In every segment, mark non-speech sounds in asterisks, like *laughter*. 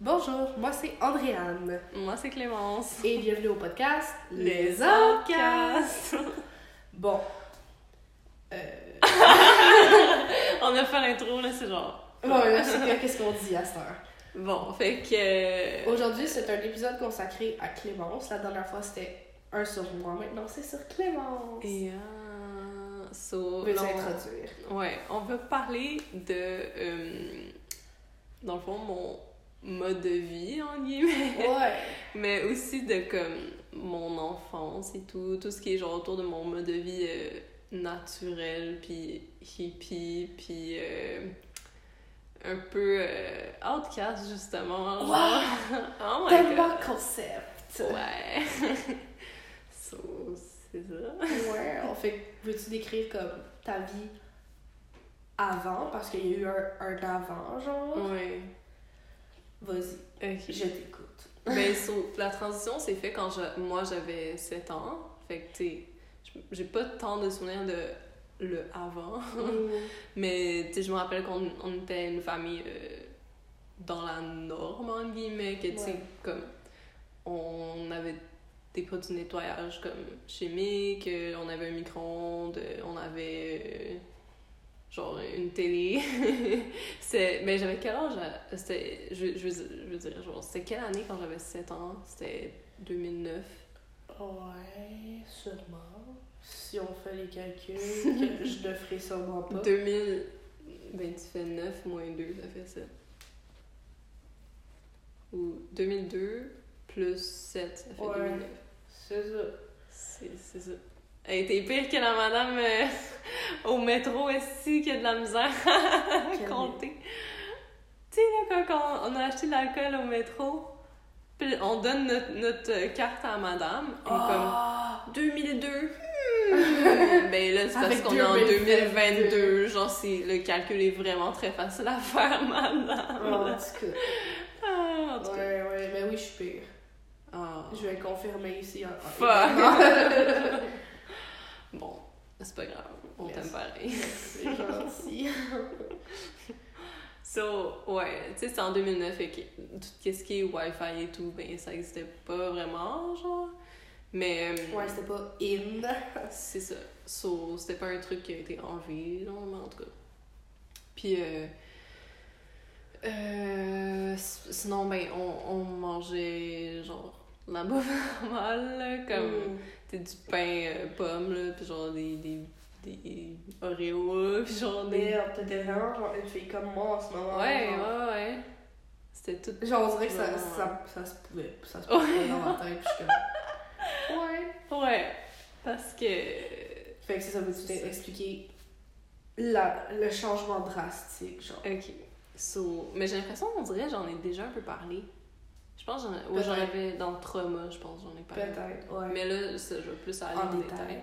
Bonjour, moi c'est Andréane Moi, c'est Clémence. et bienvenue au podcast Les Outcasts. Bon. Euh... *laughs* On a fait l'intro, là, c'est genre. Bon, là, c'est que- qu'est-ce qu'on dit à cette heure? Bon, fait que. euh, Aujourd'hui, c'est un épisode consacré à Clémence. La dernière fois, c'était un sur moi. Maintenant, c'est sur Clémence. Et. euh, so, non, introduire? Ouais, on va parler de. euh, dans le fond, mon mode de vie, en guillemets. Ouais. *laughs* Mais aussi de comme mon enfance et tout, tout ce qui est genre autour de mon mode de vie euh, naturel, puis hippie, puis euh, un peu euh, outcast justement. genre. *laughs* oh my Tellement god. concept. Ouais. *laughs* so, c'est ça. Ouais, en fait, veux-tu décrire comme ta vie avant? Parce qu'il y a eu un, un avant, genre. Ouais. Vas-y, je t'écoute. Ben, *laughs* so, la transition s'est faite quand je- moi j'avais 7 ans. Fait que, tu j'ai pas tant de souvenirs de le avant. *laughs* Mais tu sais, je me rappelle qu'on on était une famille euh, dans la norme, en guillemets, que tu sais, Ouais. comme on avait des produits de nettoyage comme chimiques, euh, on avait un micro-ondes, on avait euh, genre une télé. *laughs* c'est mais j'avais quel âge? C'était, je, je, veux dire- je veux dire, genre, c'était quelle année quand j'avais 7 ans? C'était 2009. Ouais, sûrement. Si on fait les calculs, *laughs* je ne ferai sûrement pas. 2000. Ben, tu fais 9 moins 2, ça fait ça. Ou 2002 plus 7, ça fait Ouais. 2009. C'est ça. C'est c'est ça. Elle était pire que la madame euh, au métro ici qui a de la misère *laughs* à compter. Tu sais, là, quand on, on a acheté de l'alcool au métro, puis on donne notre, notre carte à madame, elle est Ah! comme 2002. Hmm. *laughs* ben là, c'est parce qu'on est en 2022. 2022. Genre, c'est- le calcul est vraiment très facile à faire, *laughs* madame. Oh, en tout cas. Ah, en tout cas. Ouais, ouais, mais oui, je suis pire. Ah. Je vais le confirmer ici. en- Fuck. Bon, c'est pas grave. On t'aime pareil. C'est *laughs* gentil. So, ouais, tu sais, c'est en 2009 et que tout ce qui est Wi-Fi et tout, ben, ça existait pas vraiment, genre. Mais euh, Ouais, c'était pas in. *laughs* c'est ça. So, c'était pas un truc qui a été enlevé, genre, mais en tout cas. Puis, euh, euh, sinon, ben, on, on mangeait, genre, la bouffe normale, comme, Mm. Du pain euh, pomme, là, puis genre des, des, des Oreos, puis genre des... Merde, t'étais vraiment genre une fille comme moi en ce moment. Ouais, genre. ouais, ouais. C'était tout. Genre, on dirait que ça, Ouais. ça, ça se pouvait. Ça se pouvait dans ma tête. Je comme. *laughs* Ouais. Ouais. Parce que. Fait que c'est ça, veux-tu t'expliquer la, le changement drastique, genre. Ok. So, mais j'ai l'impression, on dirait, j'en ai déjà un peu parlé. Pense que j'en avais dans le trauma, je pense, j'en ai parlé. Peut-être, ouais. Mais là, ça, je vais plus aller En en, détail. détail.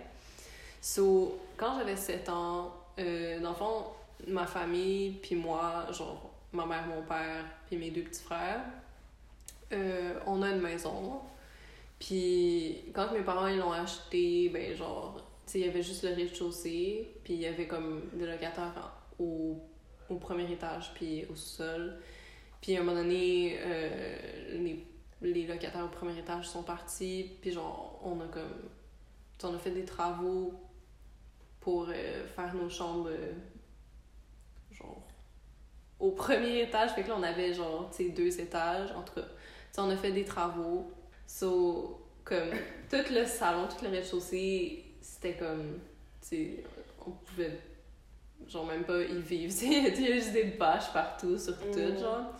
So, quand j'avais 7 ans, euh, dans le fond, ma famille, puis moi, genre ma mère, mon père, puis mes deux petits frères, euh, on a une maison. Puis quand mes parents ils l'ont acheté, ben genre, tu sais, il y avait juste le rez-de-chaussée, puis il y avait comme des locataires au, au premier étage, puis au sol. Puis à un moment donné, euh, les, les locataires au premier étage sont partis, puis genre, on a comme. On a fait des travaux pour euh, faire nos chambres, euh, genre, au premier étage. Fait que là, on avait genre, tu sais, deux étages. En tout cas, tu sais, on a fait des travaux. So, comme, tout le salon, tout le rez-de-chaussée, c'était comme, tu sais, on pouvait, genre, même pas y vivre. *laughs* Il y a juste des bâches partout, sur tout, Mm. genre.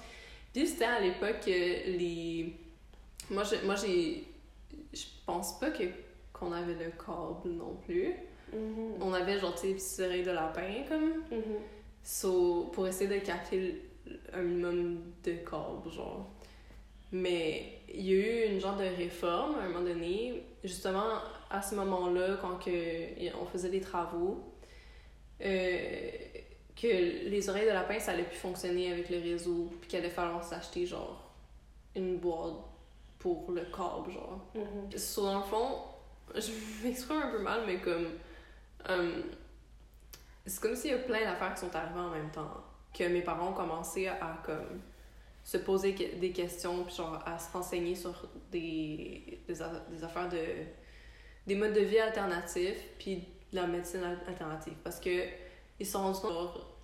Puis c'était à l'époque que les. Moi, je- moi j'ai. Je pense pas que qu'on avait le câble non plus. Mhm. On avait genre, tu sais, oreilles de lapin, comme. Mhm. So, pour essayer de capter un minimum de câble, genre. Mais il y a eu une genre de réforme à un moment donné, justement à ce moment-là, quand que on faisait des travaux, euh, que les oreilles de lapin, ça allait plus fonctionner avec le réseau, puis qu'il allait falloir s'acheter genre une boîte pour le câble, genre. So, dans le fond, je m'exprime un peu mal, mais comme. euh, c'est comme s'il y a plein d'affaires qui sont arrivées en même temps. Que mes parents ont commencé à, à, comme se poser que- des questions, puis genre à se renseigner sur des, des, a- des affaires de. des modes de vie alternatifs, puis de la médecine al- alternative. Parce que ils sont rendus compte, genre,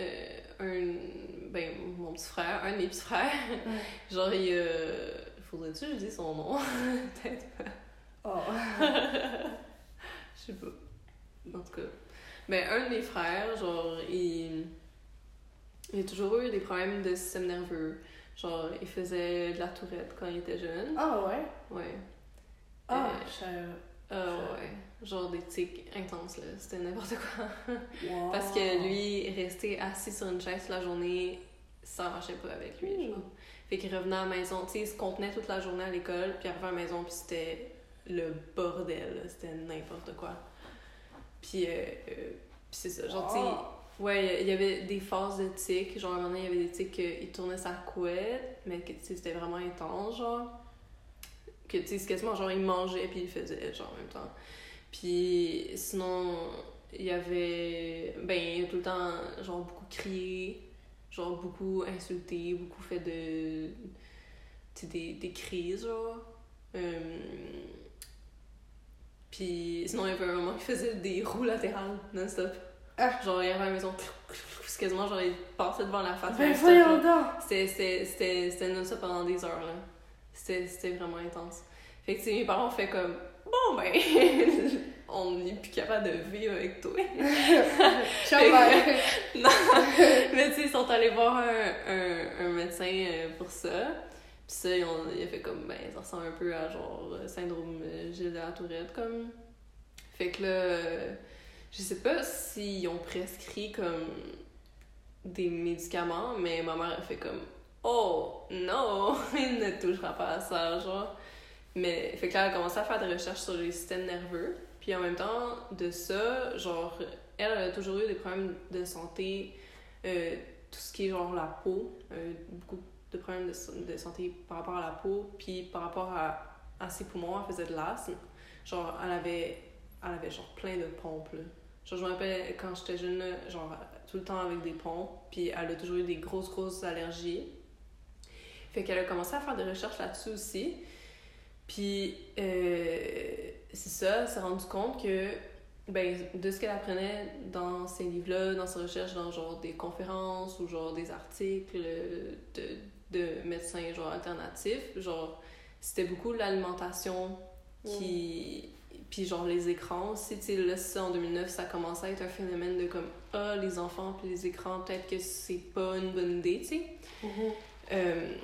euh, un. ben, mon petit frère, un de mes petits frères, genre, il. euh, faudrait-tu que je dise son nom? *laughs* Peut-être pas. Oh. *laughs* Je sais pas. En tout cas. Mais un de mes frères, genre, il. Il a toujours eu des problèmes de système nerveux. Genre, il faisait de la tourette quand il était jeune. Ah ouais? Ouais. Ah, Euh, je Ah ouais. Genre des tics intenses, là. C'était n'importe quoi. Wow. Parce que lui, rester assis sur une chaise toute la journée, ça marchait pas avec lui, Hmm. genre. Fait qu'il revenait à la maison, tu sais, il se contenait toute la journée à l'école, puis il arrivait à la maison, puis c'était le bordel. C'était n'importe quoi. Puis, euh, euh, c'est ça, genre, tu sais. Ouais, il y avait des phases de tics. Genre, à un moment donné, il y avait des tics qu'il tournait sa couette, mais que, c'était vraiment intense, genre. Que, tu sais, c'est quasiment, genre, il mangeait puis il faisait, genre, en même temps. Puis, sinon, il y avait... Ben, il a tout le temps, genre, beaucoup crié, genre, beaucoup insulté, beaucoup fait de... Tu sais, des, des crises, genre. Euh, Puis, sinon, il y avait un moment qu'il faisait des roues latérales non-stop. Ah. Genre, il arrivait à la maison, c'est quasiment genre, il passait devant la face. Ben voyons donc! C'était- C'était c'était- c'était non-stop pendant des heures, là. C'était vraiment intense. Fait que, mes parents ont fait comme, bon, ben, *laughs* on n'est plus capable de vivre avec toi. *laughs* Chambert. *laughs* Mais tu sais, ils sont allés voir un, un, un médecin euh, pour ça. Puis ça, ils ont, il a fait comme, ben, ça ressemble un peu à genre euh, syndrome euh, Gilles de la Tourette, comme. Fait que là, je sais pas s'ils ont prescrit comme des médicaments, mais ma mère a fait comme, oh non, *laughs* il ne touchera pas à ça, genre. Mais, fait que là, elle a commencé à faire des recherches sur les systèmes nerveux. Puis en même temps de ça, genre, elle, a toujours eu des problèmes de santé, euh, tout ce qui est genre la peau, euh, beaucoup de problèmes de, santé par rapport à la peau, puis par rapport à, à ses poumons, elle faisait de l'asthme. Genre, elle avait, elle avait genre plein de pompes. Genre, je me rappelle quand j'étais jeune, genre, tout le temps avec des pompes, puis elle a toujours eu des grosses, grosses allergies. Fait qu'elle a commencé à faire des recherches là-dessus aussi. Puis, euh, c'est ça, elle s'est rendu compte que, ben, de ce qu'elle apprenait dans ces livres-là, dans ses recherches, dans genre des conférences ou genre des articles de, de médecins genre alternatifs, genre, c'était beaucoup l'alimentation qui. Puis genre les écrans aussi, tu sais, là, ça en 2009, ça commençait à être un phénomène de comme, ah, les enfants puis les écrans, peut-être que c'est pas une bonne idée, tu sais. Mhm. Euh,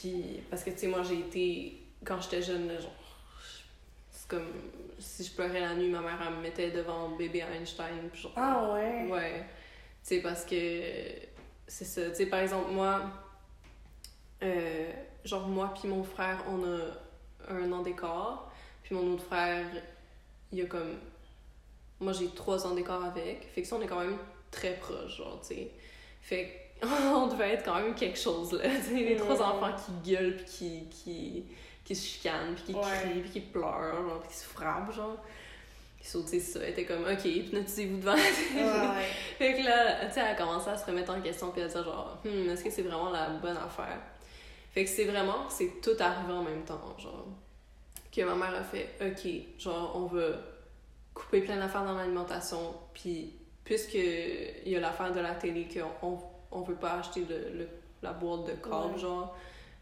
puis, parce que, tu sais, moi, j'ai été. Quand j'étais jeune, genre. C'est comme. Si je pleurais la nuit, ma mère, elle me mettait devant bébé Einstein. Puis genre. Ah ouais? Ouais. Tu sais, parce que. C'est ça. Tu sais, par exemple, moi. euh, genre, moi, puis mon frère, on a un an d'écart. Puis mon autre frère, il a comme. Moi, j'ai trois ans d'écart avec. Fait que ça, on est quand même très proches, genre, tu sais. Fait *laughs* on devait être quand même quelque chose, là. *laughs* Tu sais, les trois Ouais. enfants qui gueulent, puis qui, qui, qui se chicanent, puis qui Ouais. crient, puis qui pleurent, genre, puis qui se frappent, genre. Puis ça, tu ça, elle était comme, OK, hypnotisez-vous devant. Ouais. *laughs* Fait que là, tu sais, elle a commencé à se remettre en question, puis à dire genre, hmm, est-ce que c'est vraiment la bonne affaire? Fait que c'est vraiment, c'est tout arrivé en même temps, genre. Que ma mère a fait, OK, genre, on va couper plein d'affaires dans l'alimentation, puis puisque il y a l'affaire de la télé qu'on on, veut pas acheter le, le- la boîte de câble, Ouais. genre,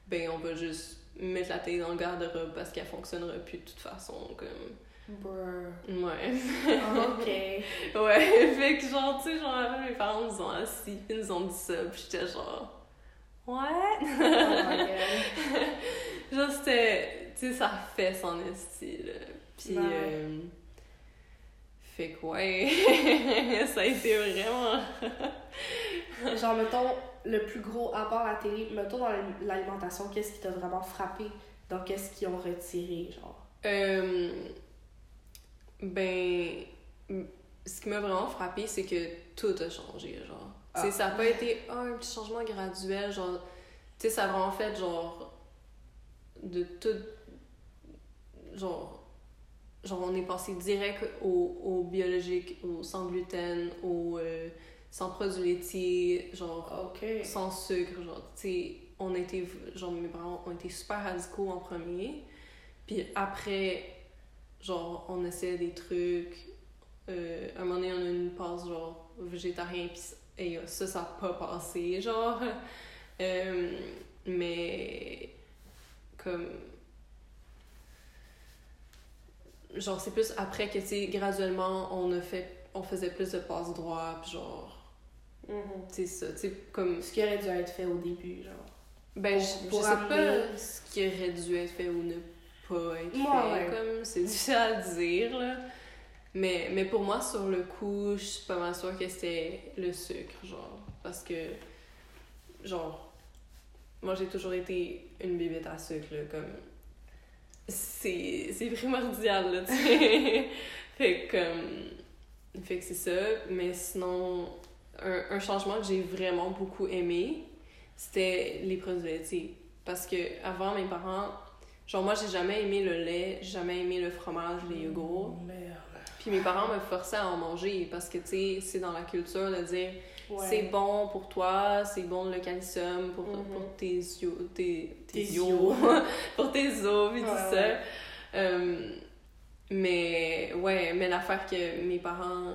ben on va juste mettre la télé dans le garde-robe parce qu'elle fonctionnera plus de toute façon, comme... Brr. Ouais. Ok. *laughs* Ouais, fait que genre, tu sais, genre, mes parents nous ont assis, puis nous ont dit ça, puis j'étais genre, what? Oh my god. *laughs* genre, c'était, tu sais, ça fait son là. Puis, Ouais. euh, fait que, ouais, *laughs* ça a été vraiment. Genre, mettons, le plus gros apport à la télé, mettons dans l'alimentation, qu'est-ce qui t'a vraiment frappé? Dans qu'est-ce qu'ils ont retiré, genre? Euh, ben, ce qui m'a vraiment frappé, c'est que tout a changé, genre. Ah. ça n'a pas été un petit changement graduel, genre. Tu sais, ça a vraiment fait, genre, de tout. Genre. Genre, on est passé direct au, au biologique, au sans gluten, au. euh, sans produits laitiers, genre sans sucre, genre, tu sais, on était, genre, mes parents ont été super radicaux en premier, puis après, genre, on essayait des trucs, euh, à un moment donné, on a eu une passe, genre, végétarien, puis et ça, ça a pas passé, genre, *laughs* Euh, mais, comme, genre, c'est plus après que, tu sais, graduellement, on a fait, on faisait plus de passe droit, puis genre, Mhm. sais, ça, tu sais, comme, Ce qui aurait dû être fait au début, genre. ben, Pour- je, pour je sais pas ce qui aurait dû être fait ou ne pas être Ouais, fait, ouais. comme, c'est *laughs* difficile à dire, là. Mais, mais pour moi, sur le coup, je suis pas mal sûre que c'était le sucre, genre. Parce que, genre, moi j'ai toujours été une bébête à sucre, là, comme. C'est c'est primordial, là, tu sais. *laughs* fait que, comme. Fait que c'est ça. Mais sinon, un, un changement que j'ai vraiment beaucoup aimé, c'était les produits laitiers. Parce que avant mes parents, genre moi j'ai jamais aimé le lait, j'ai jamais aimé le fromage, les yogourts. Merde. Puis mes parents me forçaient à en manger parce que tu sais, c'est dans la culture de dire Ouais. c'est bon pour toi, c'est bon le calcium pour, Mhm. pour tes yeux, tes, tes, Tes yeux, *laughs* pour tes os, puis tout Ouais, ça. Euh, mais ouais, mais l'affaire que mes parents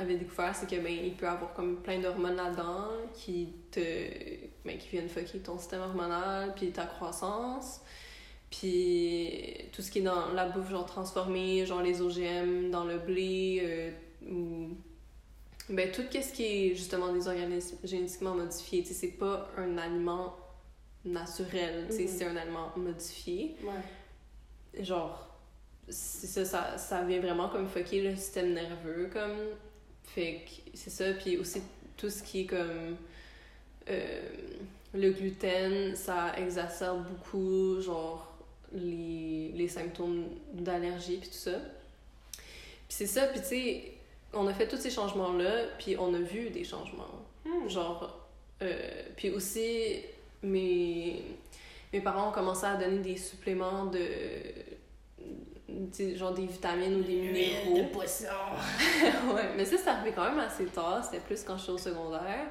avaient découvert, c'est que ben il peut avoir comme plein d'hormones là-dedans qui te ben, qui viennent fucker ton système hormonal puis ta croissance. Puis tout ce qui est dans la bouffe genre transformée, genre les OGM dans le blé euh, ou ben tout ce qui est justement des organismes génétiquement modifiés, tu c'est pas un aliment naturel, tu sais Mhm. c'est un aliment modifié Ouais. genre c'est ça, ça ça vient vraiment comme fucker le système nerveux comme fait que c'est ça puis aussi tout ce qui est comme euh, le gluten ça exacerbe beaucoup genre les, les symptômes d'allergie puis tout ça puis c'est ça puis tu sais on a fait tous ces changements là puis on a vu des changements Hmm. Genre, euh, puis aussi, mes, mes parents ont commencé à donner des suppléments de. Genre des vitamines ou des minéraux. de poisson. *laughs* ouais, mais ça, c'est arrivé quand même assez tard. C'était plus quand j'étais au secondaire.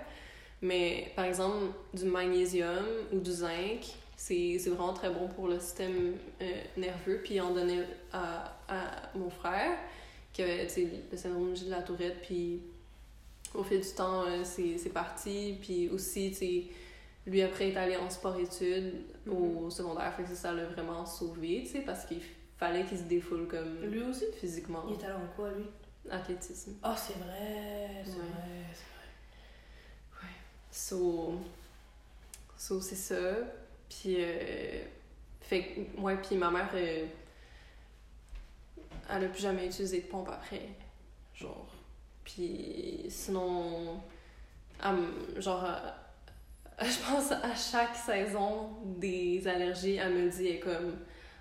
Mais par exemple, du magnésium ou du zinc, c'est vraiment très bon pour le système euh, nerveux. Puis on donnait à, à mon frère qui avait le syndrome de la tourette. Puis au fil du temps, euh, c'est parti. Puis aussi, tu lui après est allé en sport-études au secondaire. Fait que ça, ça l'a vraiment sauvé, tu sais, parce qu'il fallait qu'il se défoule comme Lui aussi? physiquement. Il est allé en quoi, lui? Athlétisme. Ah, c'est vrai, c'est Ouais. vrai, c'est vrai. So, so c'est ça. Puis, euh, fait que, ouais, puis ma mère, euh, elle a plus jamais utilisé de pompe après. Genre. Puis, sinon, elle genre, *laughs* je pense à chaque saison des allergies, elle me dit, elle est comme,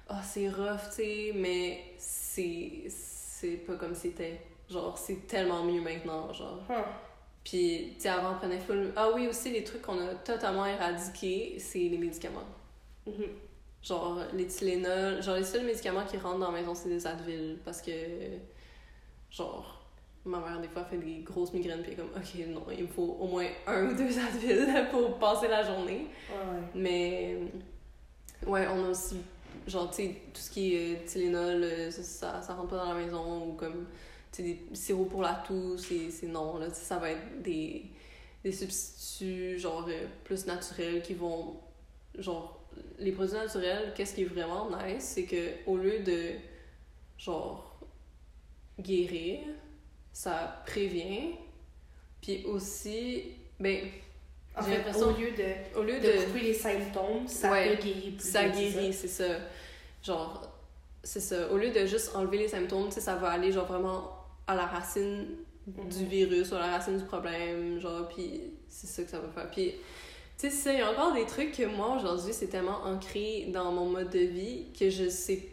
ah, c'est rough, tu sais, mais c'est, c'est pas comme c'était. Genre, c'est tellement mieux maintenant, genre. Hum. Puis, tu sais, avant, on prenait full. Ah oui, aussi, les trucs qu'on a totalement éradiqués, c'est les médicaments. Mhm. Genre, les Tylenol. Genre, les seuls médicaments qui rentrent dans la maison, c'est des Advil. Parce que, genre, ma mère, des fois, fait des grosses migraines. Puis, comme, OK, non, il me faut au moins un ou deux *laughs* Advil pour passer la journée. Ouais. Mais, ouais, on a aussi. Genre, tu sais, tout ce qui est euh, Tylenol, euh, ça, ça, rentre pas dans la maison. Ou comme, tu sais, des sirops pour la toux, c'est non. Là, ça va être des, des substituts, genre, euh, plus naturels qui vont. Genre, les produits naturels, qu'est-ce qui est vraiment nice, c'est que au lieu de, genre, guérir, ça prévient. Puis aussi, ben, En J'ai fait, l'impression- au lieu de, au lieu de de. couper les symptômes, ça Ouais, peut guérir plus ça guérit, c'est ça. Genre, c'est ça. Au lieu de juste enlever les symptômes, tu sais, ça va aller genre vraiment à la racine du Mhm. virus ou à la racine du problème, genre, puis c'est ça que ça va faire. Puis, tu sais, il y a encore des trucs que moi, aujourd'hui, c'est tellement ancré dans mon mode de vie que je sais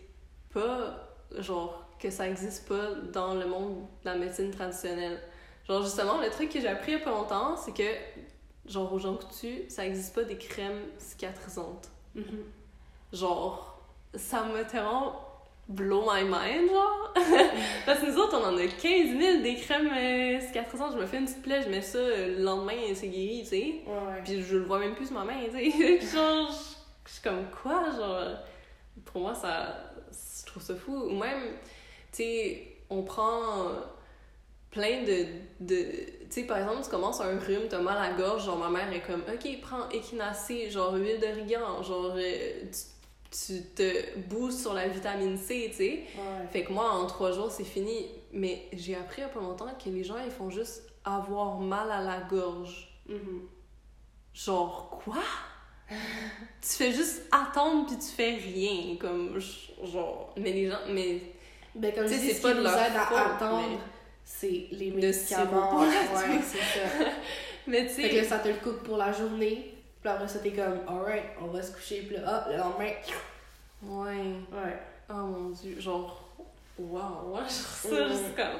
pas, genre, que ça existe pas dans le monde de la médecine traditionnelle. Genre, justement, le truc que j'ai appris il y a pas longtemps, c'est que, genre, aux gens coutus, ça existe pas des crèmes cicatrisantes Mhm. genre ça m'a tellement blow my mind, genre. Parce que nous autres, on en a 15 000 des crèmes euh, cicatrisantes. Je me fais une petite plaie, je mets ça, euh, le lendemain, c'est guéri, tu sais. Ouais, ouais. Puis je le vois même plus sur ma main, tu sais. *laughs* Genre, je je suis comme quoi, genre? Pour moi, ça. Je trouve ça fou. Ou même, tu sais, on prend plein de. de tu sais, par exemple, tu commences un rhume, t'as mal à la gorge, genre ma mère est comme, ok, prends équinacée, genre huile d'origan, genre. euh, tu, tu te boostes sur la vitamine C, tu sais. Ouais. Fait que moi, en trois jours, c'est fini. Mais j'ai appris il y a pas longtemps que les gens, ils font juste avoir mal à la gorge. Mhm. Genre, quoi? *laughs* tu fais juste attendre puis tu fais rien. Comme, genre. Mais les gens. Mais. Ben, comme Tu sais, c'est ce pas de leur à faute, attendre, mais- c'est les Le médicaments. sirop. *laughs* Ouais, c'est ça. *laughs* Mais tu Fait que sais. ça te le coupe pour la journée. Puis après ça, t'es comme, alright, on va se coucher. Puis là, hop, le lendemain. Ouais. Ouais. Oh mon dieu. Genre. Waouh. Ouais, *laughs* genre ça, juste comme.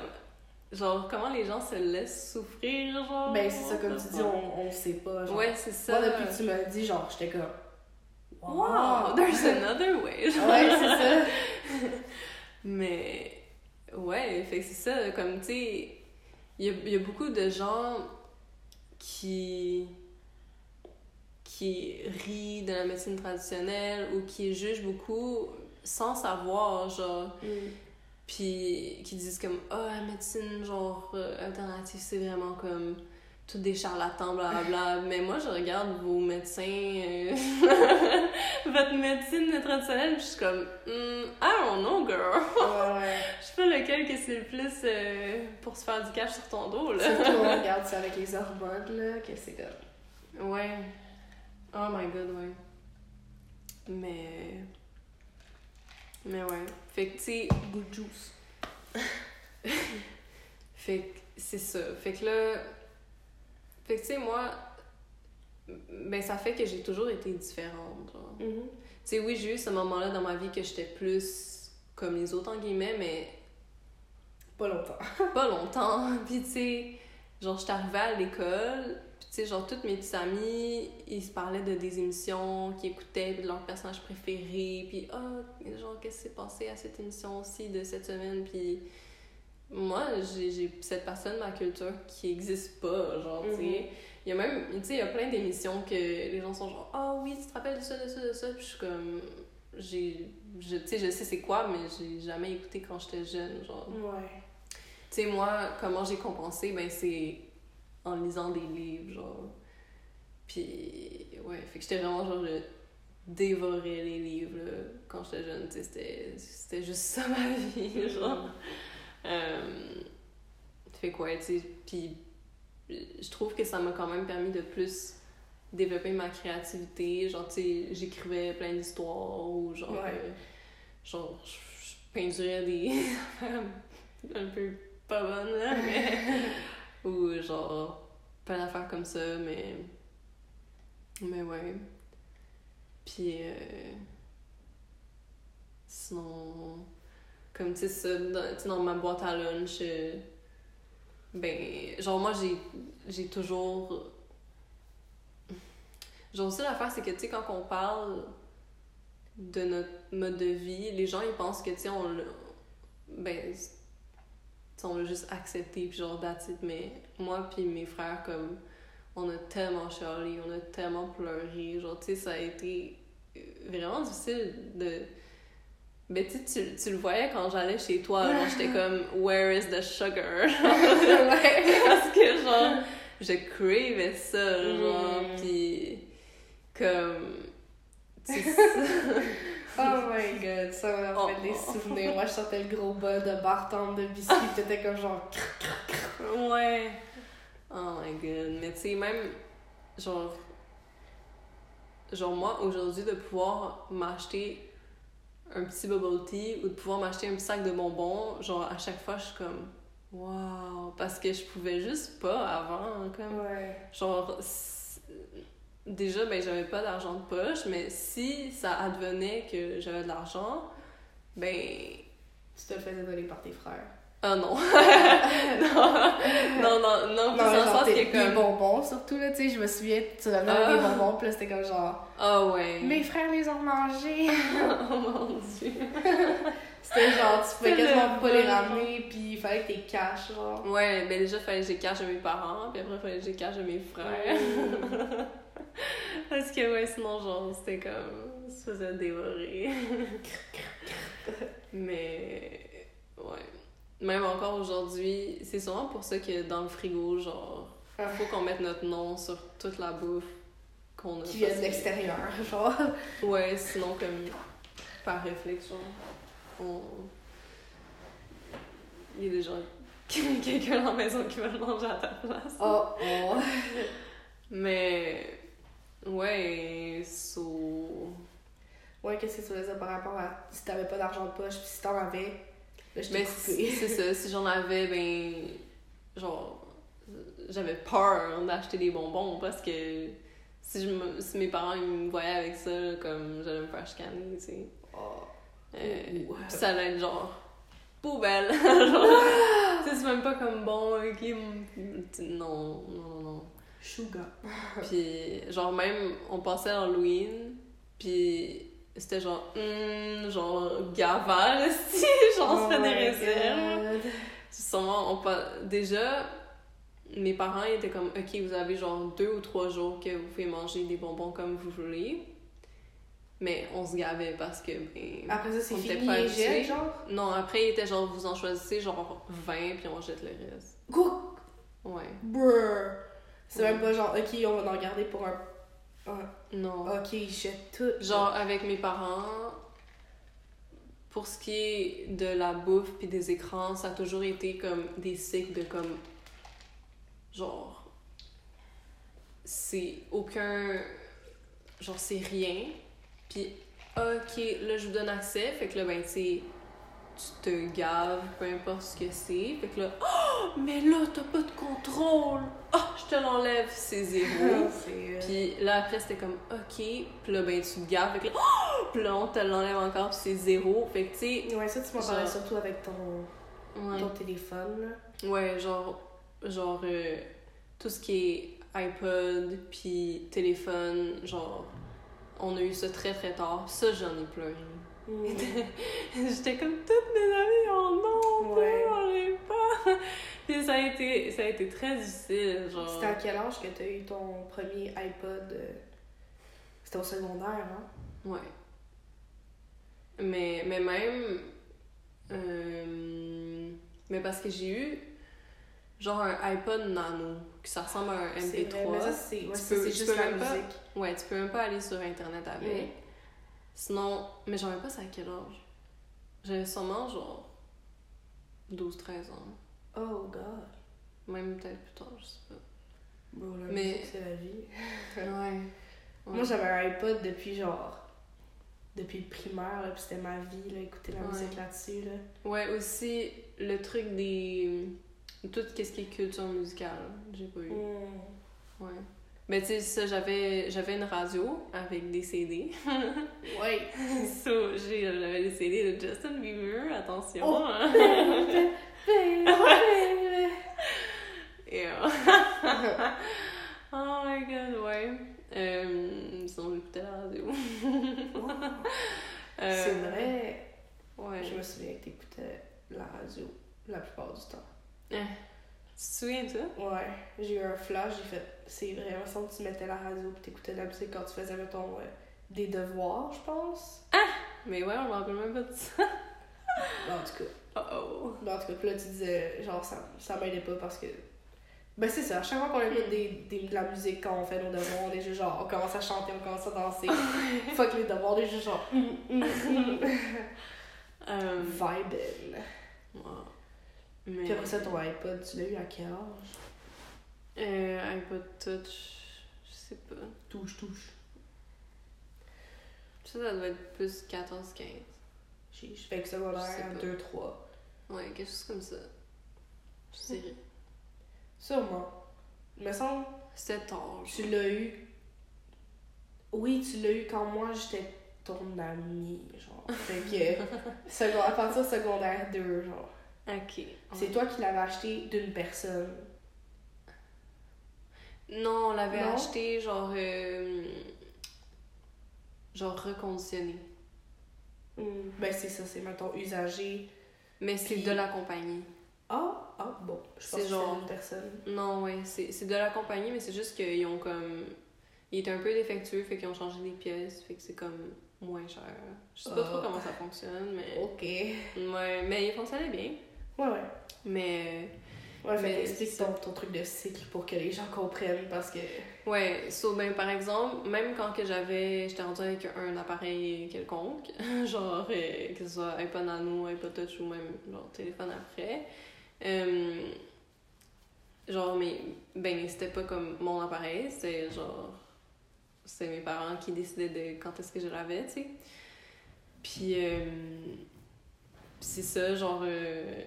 Genre, comment les gens se laissent souffrir, genre? Ben, c'est ça, comme tu dis, on, on sait pas. Genre. Ouais, c'est ça. Moi, depuis que tu me le dis, genre, j'étais comme. Wow, there's another way. genre. Ouais, c'est ça. Mais ouais, fait que c'est ça, comme tu sais, il y a, il y a beaucoup de gens qui qui rient de la médecine traditionnelle ou qui jugent beaucoup sans savoir, genre, Mm. puis qui disent comme ah la médecine genre euh, alternative c'est vraiment comme tous des charlatans blablabla mais moi je regarde vos médecins euh, *laughs* votre médecine traditionnelle je suis comme Hmm, I don't know girl Ouais, ouais. *laughs* je sais pas lequel que c'est le plus euh, pour se faire du cash sur ton dos là Surtout, on *laughs* regarde ça avec les hormones, là, que c'est comme. ouais oh my god ouais mais mais ouais fait que tu sais Good juice. Fait que c'est ça. Fait que là. Fait que tu sais, moi. Ben, ça fait que j'ai toujours été différente. genre. Mhm. Tu sais, oui, j'ai eu ce moment-là dans ma vie que j'étais plus comme les autres, en guillemets, mais Pas longtemps. *laughs* pas longtemps. *laughs* Puis tu sais, genre, j'étais arrivée à l'école. Puis tu sais, genre, toutes mes petits amis, ils se parlaient de des émissions qu'ils écoutaient, puis de leurs personnages préférés. Puis, ah, genre, qu'est-ce qui s'est passé à cette émission-ci de cette semaine? Puis moi, j'ai cette personne ma culture qui existe pas, genre, tu sais. Mhm. Il y a même, tu sais, il y a plein d'émissions que les gens sont genre, ah oui, tu te rappelles de ça, de ça, de ça. Puis je suis comme, j'ai, je, tu sais, je sais c'est quoi, mais j'ai jamais écouté quand j'étais jeune, genre. Ouais. Tu sais, moi, comment j'ai compensé, ben c'est en lisant des livres, genre. Puis, ouais, fait que j'étais vraiment genre, je dévorais les livres là, quand j'étais jeune, tu sais, c'était, c'était juste ça ma vie, *laughs* genre. Euh, fait que ouais, tu sais, puis je trouve que ça m'a quand même permis de plus développer ma créativité. Genre, tu sais, j'écrivais plein d'histoires ou genre, Ouais. euh, genre, je peinturais des *laughs* un peu pas bonnes, là, mais. *laughs* ou genre, plein d'affaires comme ça, mais. Mais ouais. Puis, euh, sinon, comme tu sais, dans, dans ma boîte à lunch, euh, ben, genre, moi, j'ai, toujours. Genre, aussi, l'affaire, c'est que, tu sais, quand on parle de notre mode de vie, les gens, ils pensent que, tu sais, on l'a. Ben, on l'a juste accepté, puis genre, it. Mais moi, puis mes frères, comme, on a tellement chialé, on a tellement pleuré. Genre, tu sais, ça a été euh, vraiment difficile de. Ben, tu, tu, tu le voyais quand j'allais chez toi, genre, *laughs* j'étais comme, where is the sugar? *laughs* Parce que, genre, je cravais ça, genre, Mm. pis comme. tu sais, *laughs* Oh my god, ça m'a Oh. fait des souvenirs. Moi, je sortais le gros bol de bartende de biscuits, t'étais comme genre. ouais. Oh my god. Mais tu sais, même, genre. Genre, moi, aujourd'hui, de pouvoir m'acheter un petit bubble tea ou de pouvoir m'acheter un petit sac de bonbons, genre, à chaque fois, je suis comme. Waouh! Parce que je pouvais juste pas avant, comme. Ouais. Genre, déjà, ben, j'avais pas d'argent de poche, mais si ça advenait que j'avais de l'argent, ben. Tu te le faisais donner par tes frères. Ah *laughs* non. non. Non, non, non, Non, dans le sens que des comme. bonbons, surtout, là, tu sais, je me souviens, tu revenais Ah. des bonbons, puis là, c'était comme genre, Ah ouais. mes frères les ont mangés. *laughs* *laughs* oh mon dieu. C'était genre, tu pouvais quasiment pas les ramener, puis il fallait que t'es caches, genre. Ouais, ben déjà, fallait que j'ai cache de mes parents, puis après, fallait que j'ai cache de mes frères. Parce que, ouais, sinon, genre, c'était comme. se faisait dévorer. Mais. Ouais. Même encore aujourd'hui, c'est souvent pour ça que dans le frigo, genre, Ah. faut qu'on mette notre nom sur toute la bouffe qu'on a. Qui vient de l'extérieur, *laughs* genre. Ouais, sinon, comme par réflexe, genre, on. Il y a des gens, *laughs* quelqu'un à la maison qui va le manger à ta place. Oh, oh. *laughs* Mais. Ouais, so. Ouais, qu'est-ce que tu faisais par rapport à si t'avais pas d'argent de poche, puis si t'en avais, là, je t'ai Mais c'est ça, si j'en avais, ben. Genre. J'avais peur d'acheter des bonbons parce que si, je me- si mes parents ils me voyaient avec ça, comme j'allais me faire chicaner, tu sais. Oh. Euh, ça allait être genre poubelle. genre, *laughs* tu sais, c'est même pas comme bon, ok. mm, Non, non, non, non. Sugar. Puis, genre, même, on passait Halloween, puis c'était genre, hum, genre, gaval, *laughs* si, genre, Sûrement, on déjà, mes parents étaient comme, ok, vous avez genre deux ou trois jours que vous pouvez manger des bonbons comme vous voulez. Mais on se gavait parce que, ben. Après ça, c'est fini, pas genre? Non, après, il était genre, vous en choisissez genre 20, puis on jette le reste. Ouais. Brrr. C'est Ouais. même pas genre, ok, on va en garder pour un. un- Non. Ok, ils jettent tout. Genre, avec mes parents, pour ce qui est de la bouffe puis des écrans, ça a toujours été comme des cycles de comme. Genre. C'est aucun. Genre, c'est rien. Puis, ok, là, je vous donne accès. Fait que là, ben, tu tu te gaves, peu importe ce que c'est. Fait que là, oh, *gasps* mais là, t'as pas de contrôle. Oh, je te l'enlève, c'est zéro. *laughs* euh, Puis là, après, c'était comme, OK. Puis là, ben, tu te gaves. Fait que là, oh! *gasps* Puis là, on te l'enlève encore, puis c'est zéro. Fait que, tu sais, Ouais, ça, tu m'en parlais surtout avec ton, ouais. ton téléphone, là. Ouais, genre, genre euh, tout ce qui est iPod, puis téléphone, genre, on a eu ça très très tard. Ça, j'en ai pleuré. *laughs* J'étais comme toutes mes amies, oh non, Ouais. on j'ai pas. *laughs* Puis ça a été, ça a été très difficile, genre. C'était à quel âge que t'as eu ton premier iPod? euh, C'était au secondaire, hein? Ouais. Mais, mais même. euh, mais parce que j'ai eu genre un iPod nano, que ça ressemble à un C'est MP3. vrai, mais ça, c'est ouais, Tu peux- tu juste peux la pas- musique. Ouais, tu peux même pas aller sur internet avec. Mm. Sinon, mais j'en pas ça à quel âge? J'avais sûrement genre 12-13 ans. Oh, God. Même peut-être plus tard, je sais pas. Bro, la Mais- c'est la vie. *laughs* Ouais. Moi, j'avais un iPod depuis genre. Depuis le primaire, là, puis c'était ma vie, là, écouter la Ouais. musique là-dessus, là. Ouais, aussi le truc des. Tout ce qui est culture musicale, j'ai pas eu. Mm. Ouais. Mais tu sais, ça, j'avais, j'avais une radio avec des CD. *laughs* *laughs* So, j'ai, j'avais des CD de Justin Bieber, attention. Oh. hein. Baby, baby. Et, oh my god, ouais. Euh, sinon, j'écoutais la radio. *laughs* Euh, C'est vrai. Ouais. Je me souviens que t'écoutais la radio la plupart du temps. Tu te souviens, toi? Ouais, j'ai eu un flash, j'ai fait, c'est vrai, il me semble que tu mettais la radio pis t'écoutais de la musique quand tu faisais, mettons, euh, des devoirs, je pense. Mais ouais, on me rappelle même pas de ça. *laughs* En tout cas, Oh oh. en tout cas, puis là, tu disais, genre, ça, ça m'aidait pas parce que. Ben, c'est ça, à chaque fois qu'on écoute des, des, de la musique quand on fait nos devoirs, on est juste genre, on commence à chanter, on commence à danser. *laughs* Fuck les devoirs, on est juste genre, mm, mm, mm. *laughs* Vibing. ouais. Mais... Puis après ça, ton iPod, tu l'as eu à quel âge? Euh, iPod Touch, je sais pas. Touche, touche. Ça, ça doit être plus 14-15. J'ai fait que Je sais secondaire pas. 2, 3. Ouais, quelque chose comme ça. Je dirais. Sûrement. Il me semble C'était tard. Tu l'as eu. Oui, tu l'as eu quand moi j'étais ton ami, genre. Fait que. *laughs* à partir de secondaire 2, genre. Ok. C'est toi qui l'avais acheté d'une personne. Non, on l'avait acheté genre. euh, genre reconditionné. Hmm. Ben, c'est ça, c'est, mettons, usagé. Mais c'est Puis- de la compagnie. Ah, ah, bon. Je pense C'est que genre- une personne. Non, ouais, c'est c'est de la compagnie, mais c'est juste qu'ils ont comme. Il était un peu défectueux, fait qu'ils ont changé des pièces, fait que c'est comme moins cher. Je sais pas Ah. trop comment ça fonctionne, mais. Ok. Ouais, mais il fonctionnait bien. Ouais. Mais. Ouais, Mais explique ton, ton truc de cycle pour que les gens comprennent parce que. Ouais, so, ben, par exemple, même quand que j'avais, j'étais rendue avec un appareil quelconque, *laughs* genre euh, que ce soit iPod Nano, iPod Touch ou même genre téléphone après, euh, genre, mais, ben, c'était pas comme mon appareil, c'était genre, c'était mes parents qui décidaient de quand est-ce que je l'avais, tu sais. Puis, euh, puis c'est ça, genre, euh,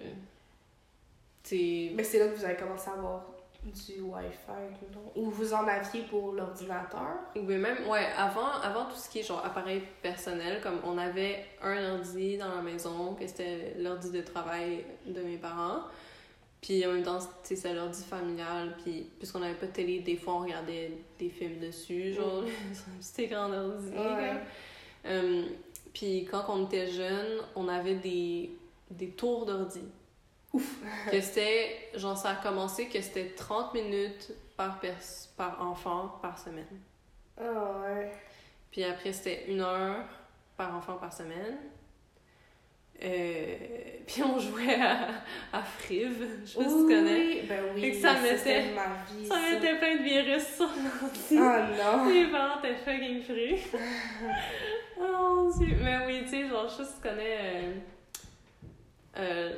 Mais c'est là que vous avez commencé à avoir du Wi-Fi? Ou vous en aviez pour l'ordinateur? Oui, même, ouais, avant, avant tout ce qui est genre appareil personnel, comme on avait un ordi dans la maison, que c'était l'ordi de travail de mes parents. Puis en même temps, c'est l'ordi familial. Puis puisqu'on n'avait pas de télé, des fois on regardait des films dessus, genre. *laughs* Ouais. comme. Euh, puis quand on était jeune, on avait des, des tours d'ordi. Ouf! Que c'était, genre ça a commencé que c'était 30 minutes par, pers- par enfant par semaine. Ah ouais. Puis après, c'était une heure par enfant par semaine. Euh, puis on jouait à, à Friv, je sais pas si tu connais. Oui, ben oui. Fait que ça mettait- ma vie. Ça mettait plein de virus sur l'ordi. Ah non! Les parents étaient fucking frus. *laughs* oh mon dieu. Mais oui, tu sais, genre, je sais pas si tu connais euh, euh,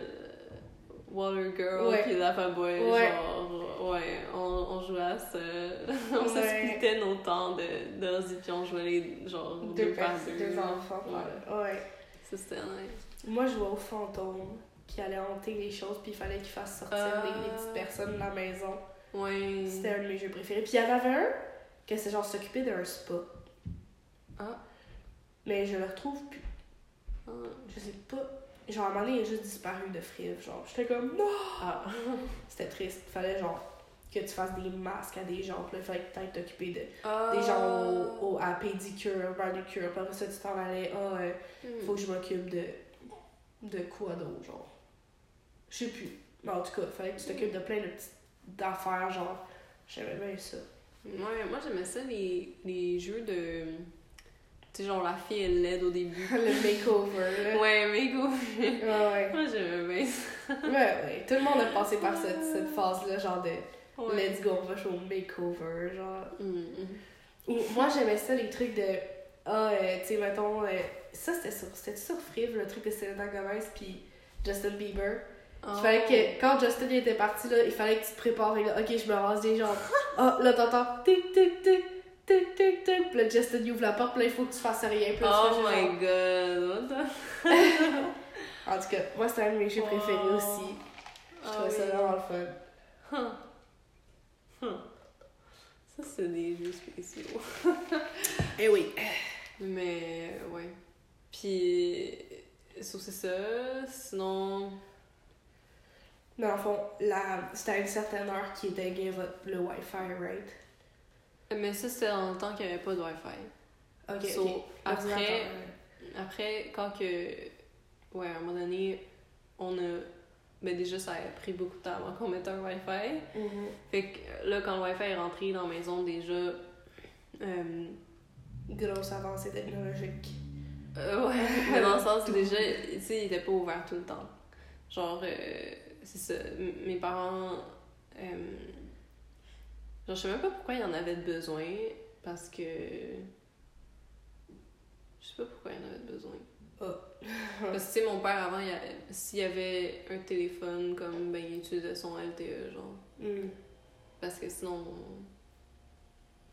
Water Girl puis Lava Boy. Ouais. Genre, ouais, on, on jouait à ça. *laughs* on se Ouais. nos temps de, d'ordi puis on jouait les, genre, deux, Deux, par deux. deux enfants. Ouais. Ouais. ouais. Ça, c'était nice. Moi, je jouais au fantôme qui allait hanter les choses, puis il fallait qu'il fasse sortir Ah. les, les petites personnes de la maison. Ouais. C'était un de mes jeux préférés. Puis il y en avait un que c'est genre s'occuper d'un spa. Ah. Mais je le retrouve plus. Ah. Je sais pas. Genre, à un moment donné, il a juste disparu de Friv. Genre, j'étais comme non! Ah. *laughs* C'était triste. Fallait genre que tu fasses des masques à des gens. Puis là, il fallait tu t'occuper de, Ah. des gens au, au- à pédicure, manucure. Puis après ça, tu t'en allais. Ah, euh, Hmm. faut que je m'occupe de. De quoi d'autre, genre. Je sais plus. Mais en tout cas, fallait que tu t'occupes de plein de petites affaires, genre. J'aimais bien ça. Ouais, moi j'aimais ça, les, les jeux de. Tu sais, genre la fille elle l'aide au début. *laughs* le makeover. Ouais, go. Ouais, ouais. Moi j'aimais bien ça. Ouais, ouais. Tout le monde a passé par cette, cette phase-là, genre de Ouais. let's go, on va au makeover, genre. Mm, Ou moi, j'aimais ça, les trucs de. Ah, euh, tu sais, mettons. euh, ça, c'était sur, c'était sur Friv, le truc de Selena Gomez, puis Justin Bieber. mm. Il fallait que, quand Justin il était parti, là, il fallait que tu te prépares. Et là, ok, je me rase des jambes. *laughs* Ah, là, t'entends tic, tic, tic, tic, tic, tic. Puis là, Justin il ouvre la porte, puis là, il faut que tu fasses rien. Puis là, Oh my god, genre- *laughs* En tout cas, moi, c'était un de mes jeux préférés aussi. Je Ah trouvais ça vraiment le fun. Huh. Huh. Ça, c'est des jeux spéciaux. *laughs* Eh oui. Mais, ouais. Puis, ça, c'est ça. Sinon, Dans le fond, la... c'était à une certaine heure qui votre... le Wi-Fi, right? mais ça, c'était dans le temps qu'il n'y avait pas de Wi-Fi. Ok, So, après, après, quand que. Ouais, à un moment donné, on a. Ben, déjà, ça a pris beaucoup de temps avant qu'on mette un Wi-Fi. Mhm. Fait que là, quand le Wi-Fi est rentré dans la maison, déjà. Euh, Grosse avancée technologique. Euh, ouais, *laughs* mais dans le sens, déjà, tu sais, il était pas ouvert tout le temps. Genre, euh, c'est ça. m- Mes parents. euh, genre, je sais même pas pourquoi il y en avait de besoin. Parce que. Je sais pas pourquoi il y en avait de besoin. Parce que, tu sais, mon père, avant, il y a- s'il y avait un téléphone, comme, ben, il utilisait son LTE, genre. Mm. Parce que sinon,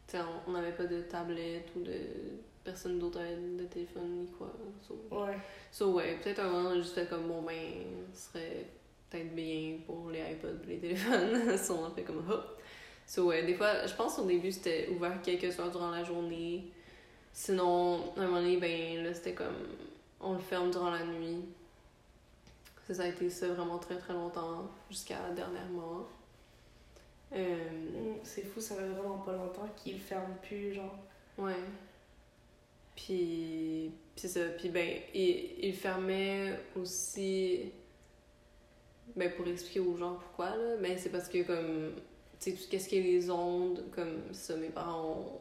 tu sais, on- on n'avait pas de tablette ou de personne d'autre de téléphone ni quoi. So, Ouais. so, ouais, peut-être un moment, juste fait comme, bon, ben, ce serait peut-être bien pour les iPods les téléphones. *laughs* so, on a fait comme, hop. So, ouais, des fois, je pense au début, c'était ouvert quelques heures durant la journée. Sinon, à un moment donné, ben, là, c'était comme, on le ferme durant la nuit. Ça a été ça vraiment très très longtemps, jusqu'à dernièrement. Euh, Mm, C'est fou, ça fait vraiment pas longtemps qu'il ferme plus, genre. Ouais. Puis, puis ça, puis ben, il, il fermait aussi, ben pour expliquer aux gens pourquoi, là, ben c'est parce que comme, tu sais, tout ce qui est les ondes, comme ça, mes parents ont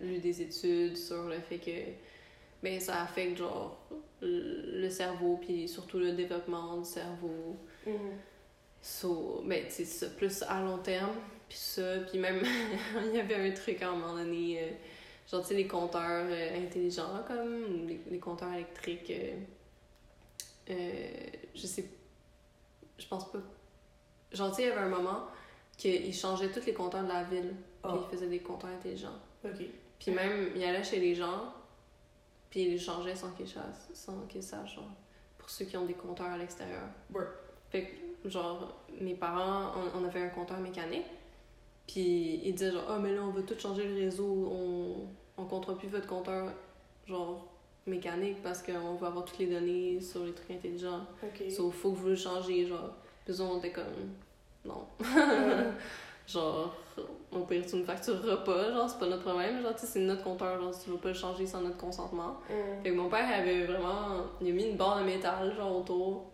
lu des études sur le fait que, ben ça affecte genre le cerveau, puis surtout le développement du cerveau. Mhm. So, ben, tu sais, plus à long terme, puis ça, puis même, *laughs* il y avait un truc à un moment donné, euh, genre, tu sais, les compteurs euh, intelligents, comme, les, les compteurs électriques, euh, euh, je sais, je pense pas. Genre, tu sais, il y avait un moment qu'il changeait tous les compteurs de la ville, puis Ah. il faisait des compteurs intelligents. Ok. Puis même, il allait chez les gens, puis il les changeait sans qu'ils sachent, sans qu'ils sachent, genre, pour ceux qui ont des compteurs à l'extérieur. Ouais. Fait que, genre, mes parents, on, on avait un compteur mécanique, puis ils disaient, genre, ah, mais là, on va tout changer le réseau, on, on comptera plus votre compteur, genre, mécanique, parce qu'on va avoir toutes les données sur les trucs intelligents. Sauf, faut que vous le changez, genre. Puis on était comme, non. *laughs* Genre, au pire, tu ne factureras pas, genre, c'est pas notre problème, genre, tu sais, c'est notre compteur, genre, tu vas pas le changer sans notre consentement. Mm. Fait que mon père avait vraiment. Il a mis une barre de métal, genre, autour.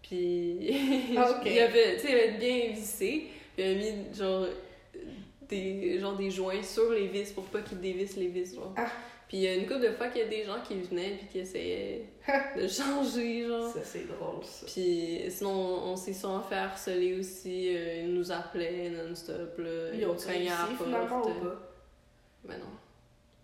Puis. Ah, ok. *laughs* il avait. Tu sais, il avait bien vissé. Puis il avait mis, genre. Des, genre des joints sur les vis pour pas qu'ils dévissent les vis, genre. Ah. Puis il y a une couple de fois qu'il y a des gens qui venaient puis qui essayaient de changer, genre. Ça, c'est drôle, ça. Puis sinon, on s'est souvent fait harceler aussi. euh, ils nous appelaient non-stop, là. Ils ont cognaient à la porte. ou pas? Ben non.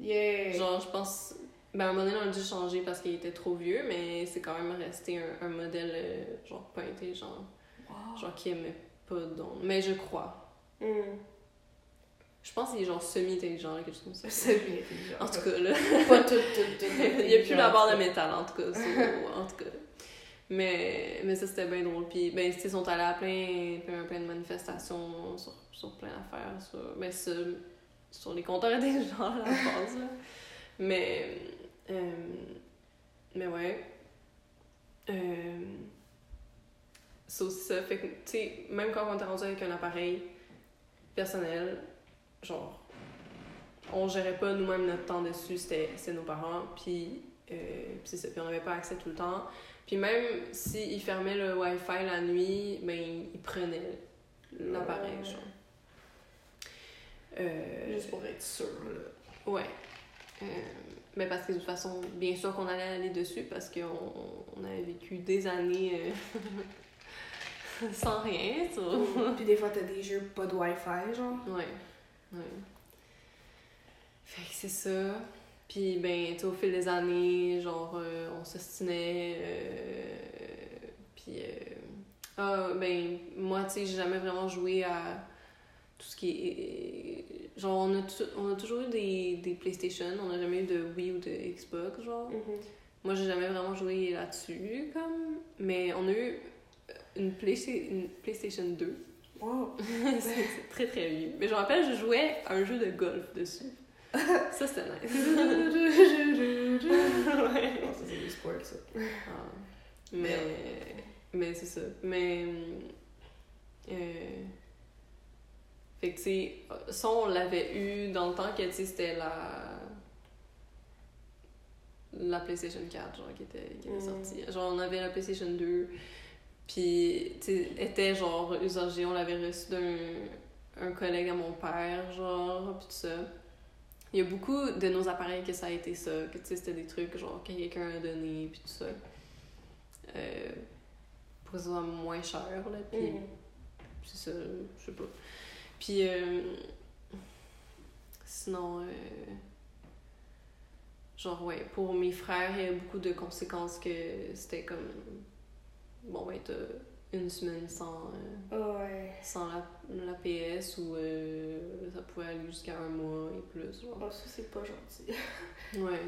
Yeah! Genre, je pense. Ben, à un moment donné, on a dû changer parce qu'il était trop vieux, mais c'est quand même resté un, un modèle, euh, genre, pas intelligent. Wow. Genre, qui aimait pas d'ondes. Mais je crois. Mm. Je pense qu'il est genre semi-intelligent, quelque chose comme ça. C'est bien intelligent. En tout cas, là. Pas tout, tout, tout. *laughs* Il n'y a plus la barre de métal, en tout cas. *laughs* en tout cas. Mais, mais ça, c'était bien drôle. Puis, ben, ils sont allés à plein, plein, plein de manifestations sur, sur plein d'affaires. Sur, ben, sur, sur les compteurs *laughs* gens à la base, là. Mais, euh, mais ouais. Euh, c'est aussi ça. Fait que, tu sais, même quand on était rendu avec un appareil personnel, genre, on gérait pas nous-mêmes notre temps dessus, c'était nos parents, puis, euh, c'est ça, puis on n'avait pas accès tout le temps. Puis même s'ils fermaient le Wi-Fi la nuit, ben, ils prenaient l'appareil, Ouais. genre. Euh, Juste pour être sûr, là. Ouais. Euh, mais parce que de toute façon, bien sûr qu'on allait aller dessus parce qu'on on avait vécu des années euh, *laughs* sans rien. ça. Puis des fois, t'as des jeux pas de Wi-Fi, genre. Ouais. Ouais. Fait que c'est ça. Puis, ben, tu au fil des années, genre, euh, on s'ostinait. euh, puis, euh, ah, ben, moi, tu sais, j'ai jamais vraiment joué à tout ce qui est. Genre, on a, on a toujours eu des, des PlayStation, on n'a jamais eu de Wii ou de Xbox, genre. Mhm. Moi, j'ai jamais vraiment joué là-dessus, comme. Mais on a eu une, Playsta- une PlayStation 2. Wow. *laughs* c'est très très vieux. Mais je me rappelle, je jouais à un jeu de golf dessus. Ça, c'était nice. *laughs* ouais. Non, ça, c'est des sports, ça. Ah. Mais, mais c'est ça. Mais. Euh, fait que, tu sais, ça, on l'avait eu dans le temps que, c'était la. La PlayStation 4, genre, qui était, qui était Mm. sortie. Genre, on avait la PlayStation 2, puis, tu était, genre, usagée. On l'avait reçu d'un un collègue à mon père, genre, puis tout ça. Il y a beaucoup de nos appareils que ça a été ça, que, tu sais, c'était des trucs, genre, que quelqu'un a donné, puis tout ça. Euh, pour que ça soit moins cher, là, puis Mhm. c'est ça, je sais pas. Puis, euh, sinon, euh, genre, ouais, pour mes frères, il y a beaucoup de conséquences que c'était comme, bon, ben, t'as une semaine sans, euh, Ouais. sans la, la PS ou euh, ça pouvait aller jusqu'à un mois et plus, genre. Oh, ça, c'est pas gentil. *laughs* Ouais.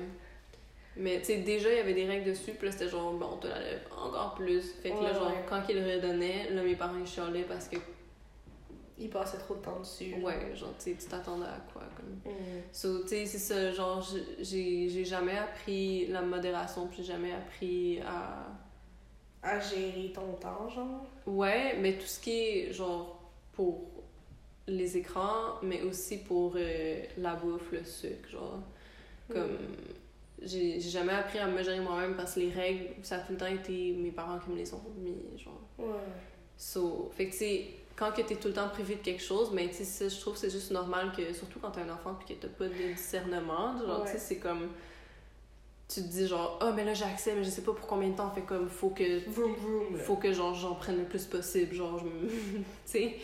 Mais tu sais, déjà, il y avait des règles dessus, puis là, c'était genre, bon, on te la lève encore plus. Fait que là, Ouais, genre, ouais. quand ils le redonnaient, là, mes parents, ils chialaient parce que, Il passait trop de temps dessus. ouais, genre, tu sais, tu t'attendais à quoi, comme. Mhm. So, tu sais, c'est ça, genre, j'ai- j'ai j'ai jamais appris la modération, puis j'ai jamais appris à, à gérer ton temps, genre? Ouais, mais tout ce qui est genre pour les écrans, mais aussi pour euh, la bouffe, le sucre, genre. Comme. J'ai j'ai jamais appris à me gérer moi-même parce que les règles, ça a tout le temps été mes parents qui me les ont mis, genre. Ouais. So, fait que tu sais, quand que t'es tout le temps privé de quelque chose, mais tu sais, je trouve que c'est juste normal que, surtout quand t'as un enfant puis que t'as pas de discernement, genre, tu sais, c'est comme. Tu te dis genre, ah, mais là j'ai accès, mais je sais pas pour combien de temps, fait comme, faut que Vroom vroom. faut que genre j'en prenne le plus possible genre je *laughs* tu sais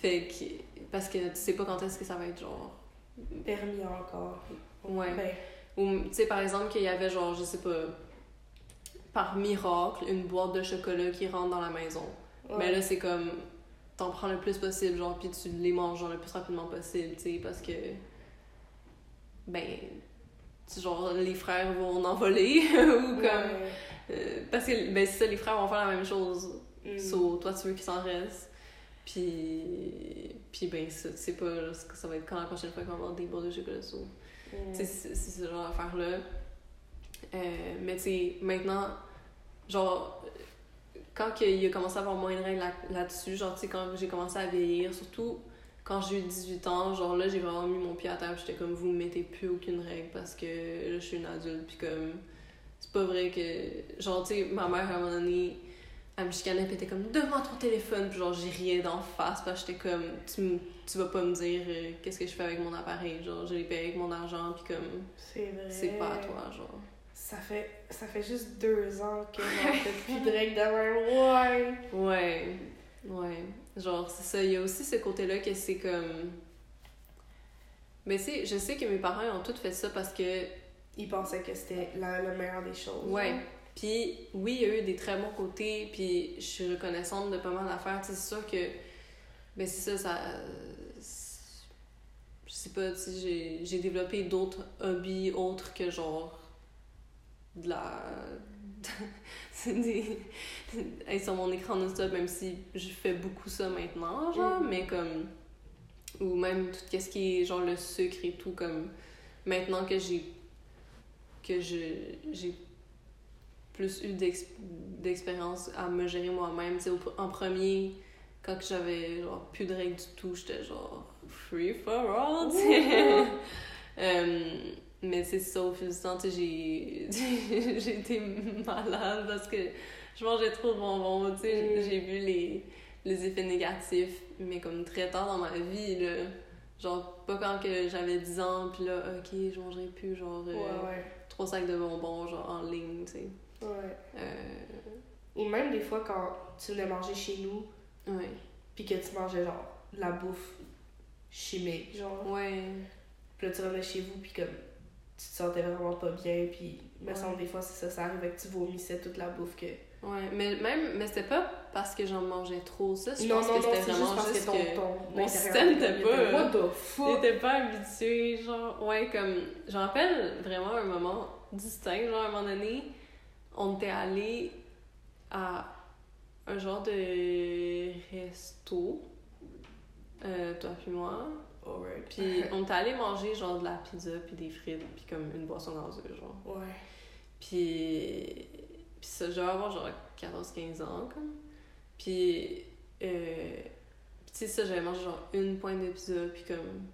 fait que parce que tu sais pas quand est-ce que ça va être genre Permis encore. ouais Ben, ou tu sais par exemple qu'il y avait genre je sais pas par miracle une boîte de chocolat qui rentre dans la maison ouais. mais là c'est comme t'en prends le plus possible genre puis tu les manges genre le plus rapidement possible tu sais parce que ben genre les frères vont en voler *laughs* ou comme Ouais. euh, parce que ben c'est ça les frères vont faire la même chose Mm. So, toi, tu veux qu'il s'en reste. Puis, puis ben, ça, tu sais pas là, ce que ça va être quand la prochaine fois qu'on va avoir des boîtes de chocolat. So, Mm. tu sais, c'est c'est ce genre d'affaire-là. Euh, mais tu sais, maintenant, genre, quand il a commencé à avoir moins de règles là- là-dessus, genre, tu sais, quand j'ai commencé à vieillir, surtout quand j'ai eu 18 ans, genre là, j'ai vraiment mis mon pied à terre, j'étais comme, vous me mettez plus aucune règle parce que là, je suis une adulte, puis comme, c'est pas vrai que. Genre, tu sais, ma mère, à un moment donné, elle me chicanait, puis elle était comme, devant ton téléphone, puis genre, j'ai rien d'en face, parce que j'étais comme, tu, m- tu vas pas me dire euh, qu'est-ce que je fais avec mon appareil, genre, je l'ai payé avec mon argent, puis comme, C'est vrai. c'est pas à toi, genre. Ça fait, ça fait juste deux ans que t'as *laughs* plus de règles de. Ouais. Ouais, ouais. Genre, c'est ça. Il y a aussi ce côté-là que c'est comme. Mais tu je sais que mes parents ont tous fait ça parce que. Ils pensaient que c'était la, le meilleur des choses. Ouais. Puis, oui, il y a eu des très bons côtés, puis je suis reconnaissante de pas mal d'affaires. Tu sais, c'est sûr que. Ben, c'est ça, ça. Je sais pas, tu j'ai développé d'autres hobbies autres que genre. de la. *laughs* *laughs* des. être sur mon écran non-stop, même si je fais beaucoup ça maintenant, genre, Mhm. mais comme. Ou même tout ce qui est genre le sucre et tout, comme. Maintenant que j'ai. que je j'ai plus eu d'ex- d'expérience à me gérer moi-même. Tu sais, en premier, quand j'avais genre plus de règles du tout, j'étais genre free for all, *laughs* mais c'est ça, au fil du temps, tu sais, j'ai *laughs* j'ai été malade parce que je mangeais trop de bonbons, tu sais. Mm. J'ai vu les, les effets négatifs, mais comme très tard dans ma vie, là. Genre, pas quand que j'avais 10 ans, puis là, ok, je mangerai plus, genre, euh, Ouais, ouais. trois sacs de bonbons, genre, en ligne, tu sais. Ouais. Euh, Ou même des fois quand tu venais manger chez nous, ouais. puis que tu mangeais genre de la bouffe chimique, genre. Ouais. Puis là, tu revenais chez vous, puis comme te sentais vraiment pas bien, puis me Ouais. semble des fois c'est ça, ça arrivait que tu vomissais toute la bouffe que. Ouais, mais même, mais c'était pas parce que j'en mangeais trop, ça. Je non, pense non, que c'était vraiment juste parce juste que ton, ton mon système était pas- What the pas habituée, genre, ouais, comme, je rappelle vraiment un moment distinct, genre, à un moment donné, on était allé à un genre de resto, euh, toi puis moi, Alright. puis on était allé manger, genre, de la pizza, puis des frites, puis comme une boisson gazeuse, genre. Ouais. Puis, puis ça, je devais avoir genre 14-15 ans, comme. Puis, euh, puis tu sais, ça, j'avais mangé genre une pointe de pizza, puis comme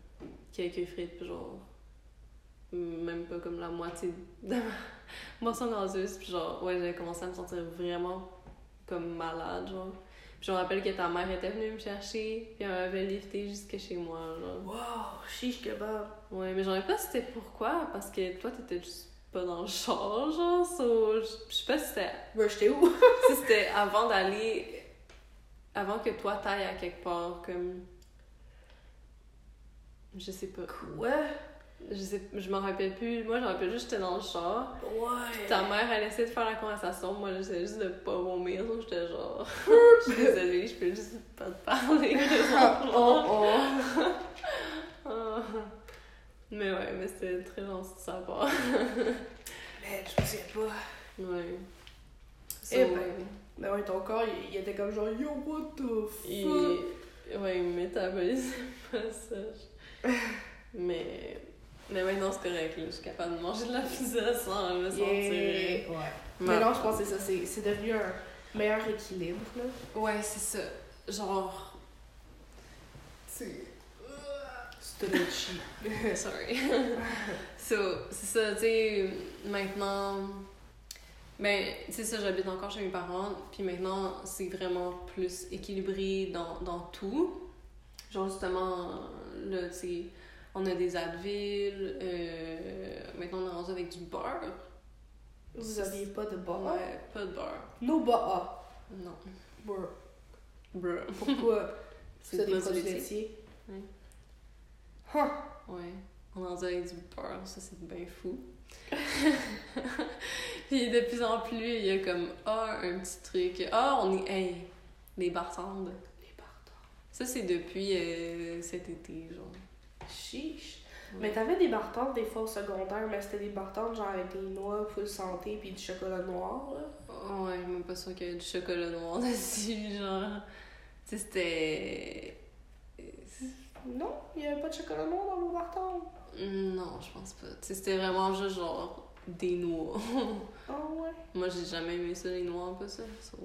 quelques frites, puis genre, même pas comme la moitié de ma *laughs* boisson gazeuse, puis genre, ouais, j'avais commencé à me sentir vraiment comme malade, genre. Puis je me rappelle que ta mère était venue me chercher, puis elle m'avait lifté jusque chez moi, genre. Wow, chiche kebab. Ouais, mais j'en ai pas c'était pourquoi, parce que toi, t'étais juste pas dans le char, genre, so, je je sais pas si c'était Ben, j'étais où? *laughs* si c'était avant d'aller. Avant que toi t'ailles à quelque part, comme. Je sais pas. Quoi? Je sais je m'en rappelle plus. Moi, je me rappelle juste j'étais dans le char. Ouais. Ta mère, elle essayait de faire la conversation. Moi, j'essayais juste de pas vomir. Donc, j'étais genre. *laughs* Je suis désolée, je peux juste pas te parler. *laughs* oh, oh. Ah. Mais ouais, mais c'était très gentil de sa part. *laughs* Mais je me souviens pas. Ouais. So, Eh ben. Ben ouais, ton corps, il, il était comme genre, yo, what the fuck? il... Ouais, il métabolise pas ça. Mais. Mais maintenant, c'est correct. là. Je suis capable de manger de la pizza sans me sentir. Ouais. Mais mal. non, je pense que c'est ça. C'est, devenu un, Meilleur équilibre, là. Ouais, c'est ça. Genre. C'est. Stretchy. *laughs* Sorry. *laughs* so, c'est ça, tu sais, maintenant. Ben, c'est ça, j'habite encore chez mes parents, puis maintenant, c'est vraiment plus équilibré dans, dans tout. Genre, justement, là, tu sais, on a des Advil, euh, maintenant, on est rendu avec du beurre. Vous aviez pas de beurre? Ouais, pas de beurre. No beurre. Non. Beurre. Brr. Pourquoi? *laughs* C'est des produits du laitier. laitiers? Oui. Huh. Ouais, on est rendu avec du beurre, ça c'est bien fou. *laughs* Puis de plus en plus, il y a comme, ah, un petit truc. Ah, on est, hey, les bartendes. Les bartendes. Ça c'est depuis euh, cet été, genre. Chiche. Ouais. Mais t'avais des bartendes des fois au secondaire, mais c'était des bartendes genre avec des noix full santé puis du chocolat noir, là. Ouais, je suis même pas sûre qu'il y a du chocolat noir *laughs* dessus, genre. Tu sais, c'était. Non, il y avait pas de chocolat noir dans vos bartendes? Non, je pense pas. Tu sais, c'était vraiment juste genre des noix. *laughs* Ah ouais? Moi, j'ai jamais aimé ça, les noix, pas ça. So,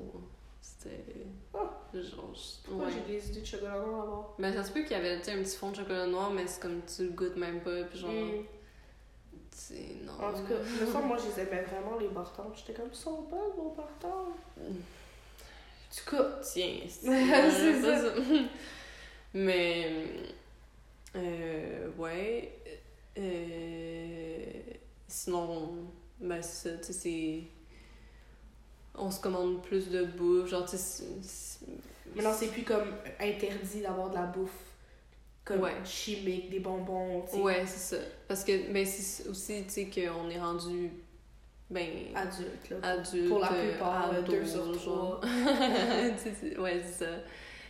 C'était. Ah. Genre. Pourquoi ouais. j'ai des idées de chocolat noir là-bas? Ben, ça se peut qu'il y avait un petit fond de chocolat noir, mais c'est comme tu le goûtes même pas, puis genre. Tu sais, non. En tout cas, me semble, moi, je les aimais vraiment, les bartendes. J'étais comme, sont bonnes, vos. En tout cas, Tiens, *laughs* c'est pas ça. Mais. Euh, ouais. Euh, sinon, ben, c'est ça, tu sais, c'est. On se commande plus de bouffe, genre, tu sais. c'est- c'est- maintenant, c'est plus comme interdit d'avoir de la bouffe comme Ouais. chimique, des bonbons, tu sais. Ouais, c'est ça. Parce que, ben, c'est aussi, tu sais, qu'on est rendu. Ben. Adulte, là. adulte. Pour la plupart, ado, deux sur trois. *laughs* *laughs* C'est- ouais, c'est ça.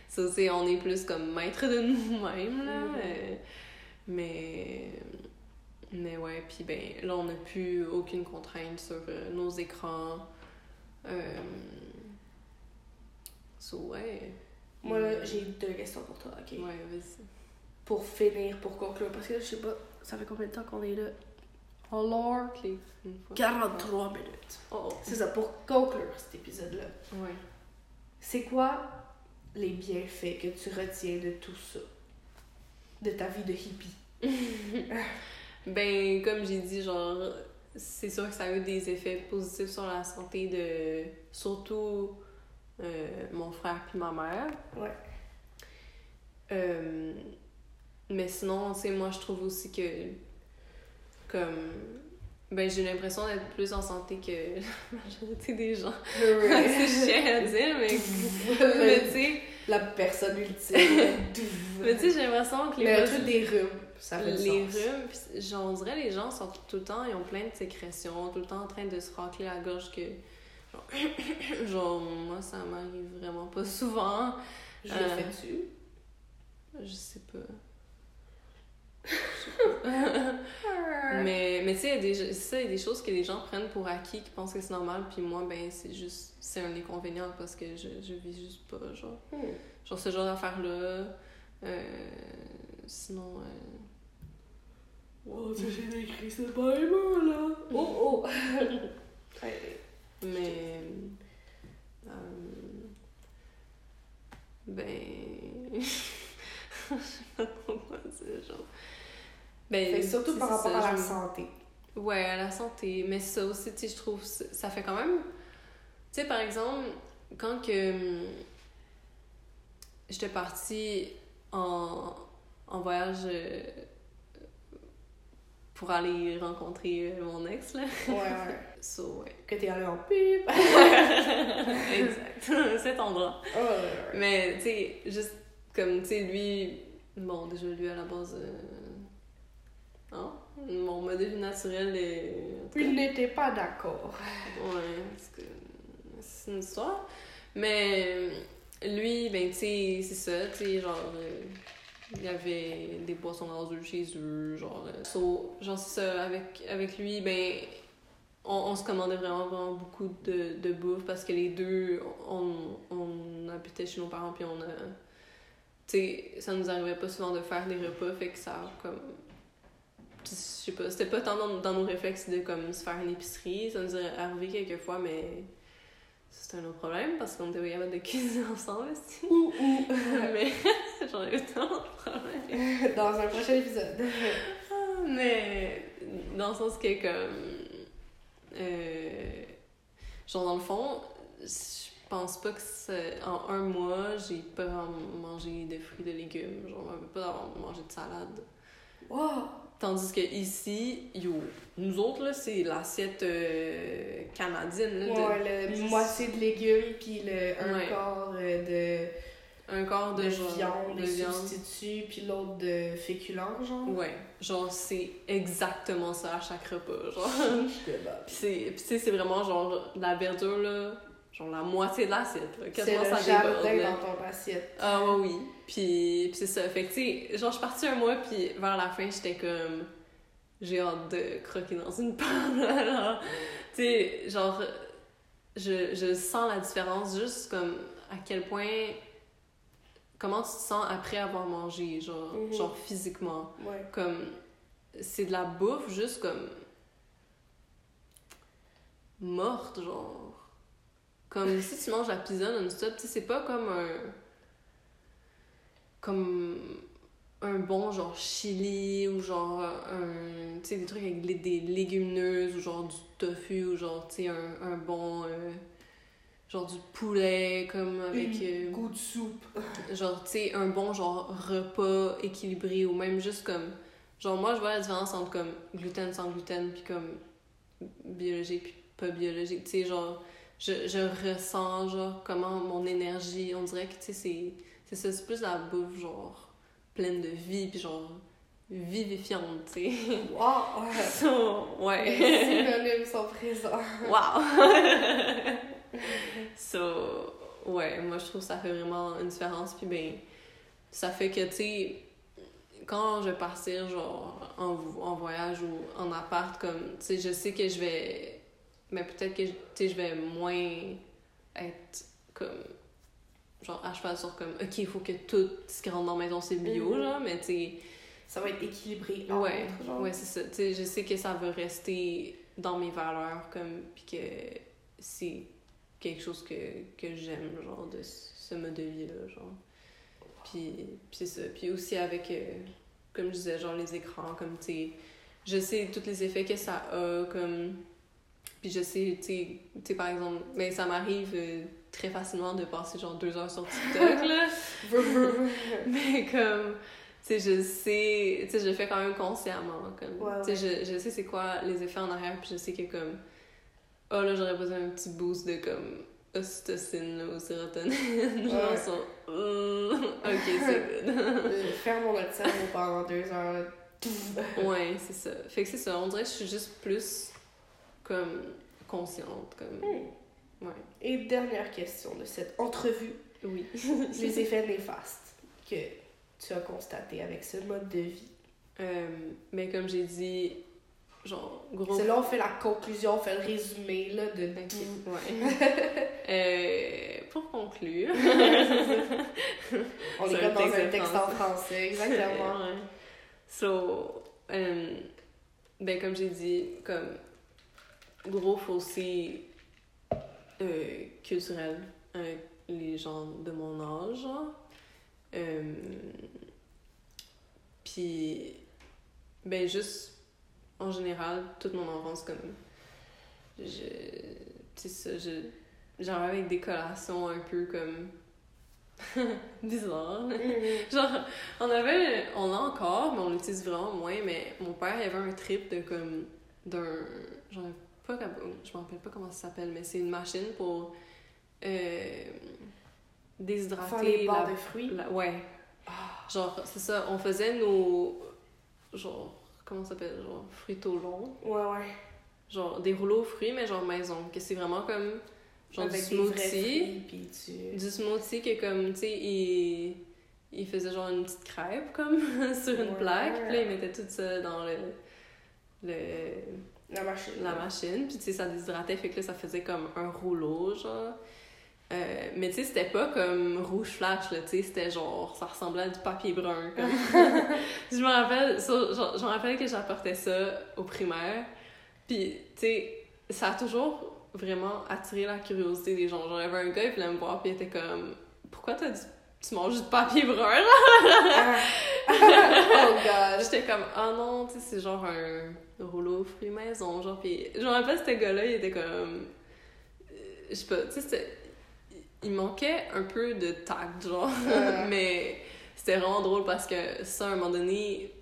Ça aussi, on est plus comme maître de nous-mêmes, là. Mhm. euh, mais. Mais ouais, puis ben, là, on n'a plus aucune contrainte sur euh, nos écrans. Euh... So, ouais. Moi, là, j'ai deux questions pour toi, ok? Ouais, vas-y. Pour finir, pour conclure, parce que là, je sais pas, ça fait combien de temps qu'on est là? Alors, fois. 43 minutes. Oh, C'est ça, pour conclure cet épisode-là. ouais. C'est quoi les bienfaits que tu retiens de tout ça? De ta vie de hippie? *laughs* Ben, comme j'ai dit, genre, c'est sûr que ça a eu des effets positifs sur la santé de surtout euh, mon frère puis ma mère. Ouais. Euh, mais sinon, tu sais, moi, je trouve aussi que, comme, ben, j'ai l'impression d'être plus en santé que *laughs* la majorité des gens. *laughs* *laughs* c'est chiant à dire, mais, mais tu sais, La personne ultime. mais tu sais, j'ai l'impression que les Mais truc des rhumes, ça fait du les sens. rhumes, genre, on dirait les gens sont tout le temps, ils ont plein de sécrétions, tout le temps en train de se racler la gorge que. Genre, *coughs* genre, moi, ça m'arrive vraiment pas souvent. Je Euh, le fais-tu? Je sais pas. Je sais pas. mais mais tu sais, il y a des- c'est ça, il y a des choses que les gens prennent pour acquis, qui pensent que c'est normal, puis moi, ben, c'est juste. C'est un inconvénient parce que je, je vis juste pas, genre. Hmm. Genre, ce genre d'affaires-là. Euh, sinon. euh, Oh, tu j'ai écrit ce Bible, là. Oh, oh. *laughs* Ouais. Mais. euh, ben. *laughs* je sais pas quoi dire, genre. Ben, Fait surtout par rapport ça, à la santé. Ouais, à la santé. Mais ça aussi, tu sais, je trouve, ça ça fait quand même. Tu sais, par exemple, quand que. hum, J'étais partie en, en voyage euh, pour aller rencontrer euh, mon ex, là. Ouais, ouais. *laughs* So, ouais. Que t'es allé en pub. *laughs* exact. *laughs* Cet endroit. Oh, ouais, ouais. Mais, tu sais, juste comme, tu sais, lui, bon, déjà, lui, à la base, euh, hein, mon mode de vie naturel est... Il n'était pas d'accord. Ouais, parce que c'est une histoire. Mais lui, ben, tu sais, c'est ça, tu sais, genre, euh, il y avait des boissons gazeuses chez eux, genre, euh, so, genre, ça, avec, avec lui, ben, on, on se commandait vraiment, vraiment beaucoup de, de bouffe parce que les deux, on, on habitait chez nos parents, puis on a. Tu sais, ça nous arrivait pas souvent de faire des repas, fait que ça, comme. Je sais pas, c'était pas tant dans, dans nos réflexes de comme se faire une épicerie, ça nous est arrivé quelques fois, mais c'est un autre problème parce qu'on était capable de cuisiner *laughs* ensemble aussi. Ouh, ouh. *laughs* mais *laughs* j'en ai eu tant de problèmes. Dans un prochain épisode. Mais dans le sens que comme euh, genre dans le fond, je pense pas que c'est- en un mois j'ai pas mangé de fruits de légumes, genre même pas d'avoir mangé de salade. Wow! Tandis que ici, yo, nous autres là, c'est l'assiette euh, canadienne là, de Ouais, le moitié de légumes, puis le un Ouais. quart euh, un quart de, de, de genre, viande, de des viande. substituts, puis l'autre de féculents, genre. Ouais, genre c'est exactement ça à chaque repas, genre. *laughs* Puis c'est puis tu sais, c'est vraiment genre la verdure là, genre la moitié de l'assiette là, quasiment le ça déborde. jardin là. dans ton assiette. Ah ouais, oui. Puis, puis c'est ça. Fait que, tu sais, genre, je suis partie un mois, puis vers la fin, j'étais comme... J'ai hâte de croquer dans une *laughs* panne, alors... Tu sais, genre, je, je sens la différence juste comme à quel point... Comment tu te sens après avoir mangé, genre, Mhm. genre physiquement. Ouais. Comme, c'est de la bouffe juste comme... morte, genre. Comme si tu manges la pizza non-stop, tu sais, c'est pas comme un. Comme un bon genre chili ou genre un. Tu sais, des trucs avec des- des légumineuses ou genre du tofu ou genre, tu sais, un, un bon. euh, genre du poulet, comme avec. euh, Goût de soupe. *laughs* genre, tu sais, un bon genre repas équilibré ou même juste comme. Genre, moi, je vois la différence entre comme gluten sans gluten, puis comme biologique, puis pas biologique. Tu sais, genre, je, je ressens, genre, comment mon énergie, on dirait que, tu sais, c'est. C'est ça, c'est plus la bouffe, genre, pleine de vie, puis genre, vivifiante, tu sais. Wow! *laughs* So, Les ouais. synonymes sont présents. Wow! *laughs* so, ouais, moi je trouve que ça fait vraiment une différence. Puis ben, ça fait que, tu sais, quand je vais partir, genre, en, en voyage ou en appart, comme, tu sais, je sais que je vais. Mais peut-être que, je vais moins être comme. Genre, à cheval sur comme, ok, il faut que tout ce qui rentre dans la maison c'est bio, Mhm. genre, mais tu sais. Ça va être équilibré entre, Ouais, genre. ouais, c'est ça. Tu sais, je sais que ça va rester dans mes valeurs, comme, puis que c'est quelque chose que, que j'aime, genre, de ce mode de vie-là, genre. Puis, puis c'est ça. Puis aussi avec, euh, comme je disais, genre, les écrans, comme, tu sais, je sais tous les effets que ça a, comme... Puis je sais, tu sais, par exemple, mais ça m'arrive euh, très facilement de passer, genre, deux heures sur TikTok, là. *laughs* Mais comme, tu sais, je sais, tu sais, je le fais quand même consciemment. Comme, Ouais, tu sais, je, je sais c'est quoi les effets en arrière, puis je sais que comme, oh là, j'aurais besoin d'un petit boost de comme ocytocine ou sérotonine. Genre, Ouais. *laughs* hum, ok, c'est *laughs* good. Euh, Ferme notre cerveau pendant deux heures. ouais, c'est ça. Fait que c'est ça, on dirait que je suis juste plus comme consciente, comme, Hmm. ouais. Et dernière question de cette entrevue. Oui. *laughs* les *laughs* effets néfastes que tu as constatés avec ce mode de vie. Euh, mais comme j'ai dit, genre, gros C'est là on fait la conclusion, on fait le résumé là, de tout. ouais. *laughs* Euh, pour conclure. On est comme dans un texte en français, exactement. Ouais. So, euh, ben comme j'ai dit, comme gros fossé euh, culturel avec les gens de mon âge. genre. Euh, Puis, ben juste, en général, toute mon enfance, comme, je, ça, je, genre avec des collations un peu comme *laughs* bizarres. là. Mhm. Genre, on avait, on l'a encore, mais on l'utilise vraiment moins, mais mon père il avait un trip de comme, d'un, ai pas, cap- je me rappelle pas comment ça s'appelle, mais c'est une machine pour euh, déshydrater Faire les barres la- de fruits. la- ouais. Ah. Genre, c'est ça, on faisait nos, genre, comment ça s'appelle, genre, fruits au long. Ouais, ouais. Genre, des rouleaux aux fruits, mais genre maison, que c'est vraiment comme, genre, Avec du smoothie. fruits, tu... Du smoothie que comme, tu sais, il, il faisait genre une petite crêpe comme *laughs* sur une Ouais. plaque. Puis là, il mettait tout ça dans le, le, La machine. la machine. Puis tu sais, ça déshydratait, fait que là, ça faisait comme un rouleau, genre. Euh, mais tu sais, c'était pas comme rouge flash, là, tu sais, c'était genre, ça ressemblait à du papier brun, comme. *laughs* je me rappelle, je me rappelle que j'apportais ça au primaire, puis tu sais, ça a toujours vraiment attirer la curiosité des gens. Genre, il y avait un gars, il voulait me voir, puis il était comme Pourquoi t'as du... tu manges du papier brun là Ah. *laughs* oh god. J'étais comme Ah non, tu sais, c'est genre un rouleau fruits maison. Genre, puis je me rappelle, ce gars-là, il était comme. euh, Je sais pas, tu sais, il manquait un peu de tact, genre. *laughs* Mais c'était vraiment drôle parce que ça, à un moment donné,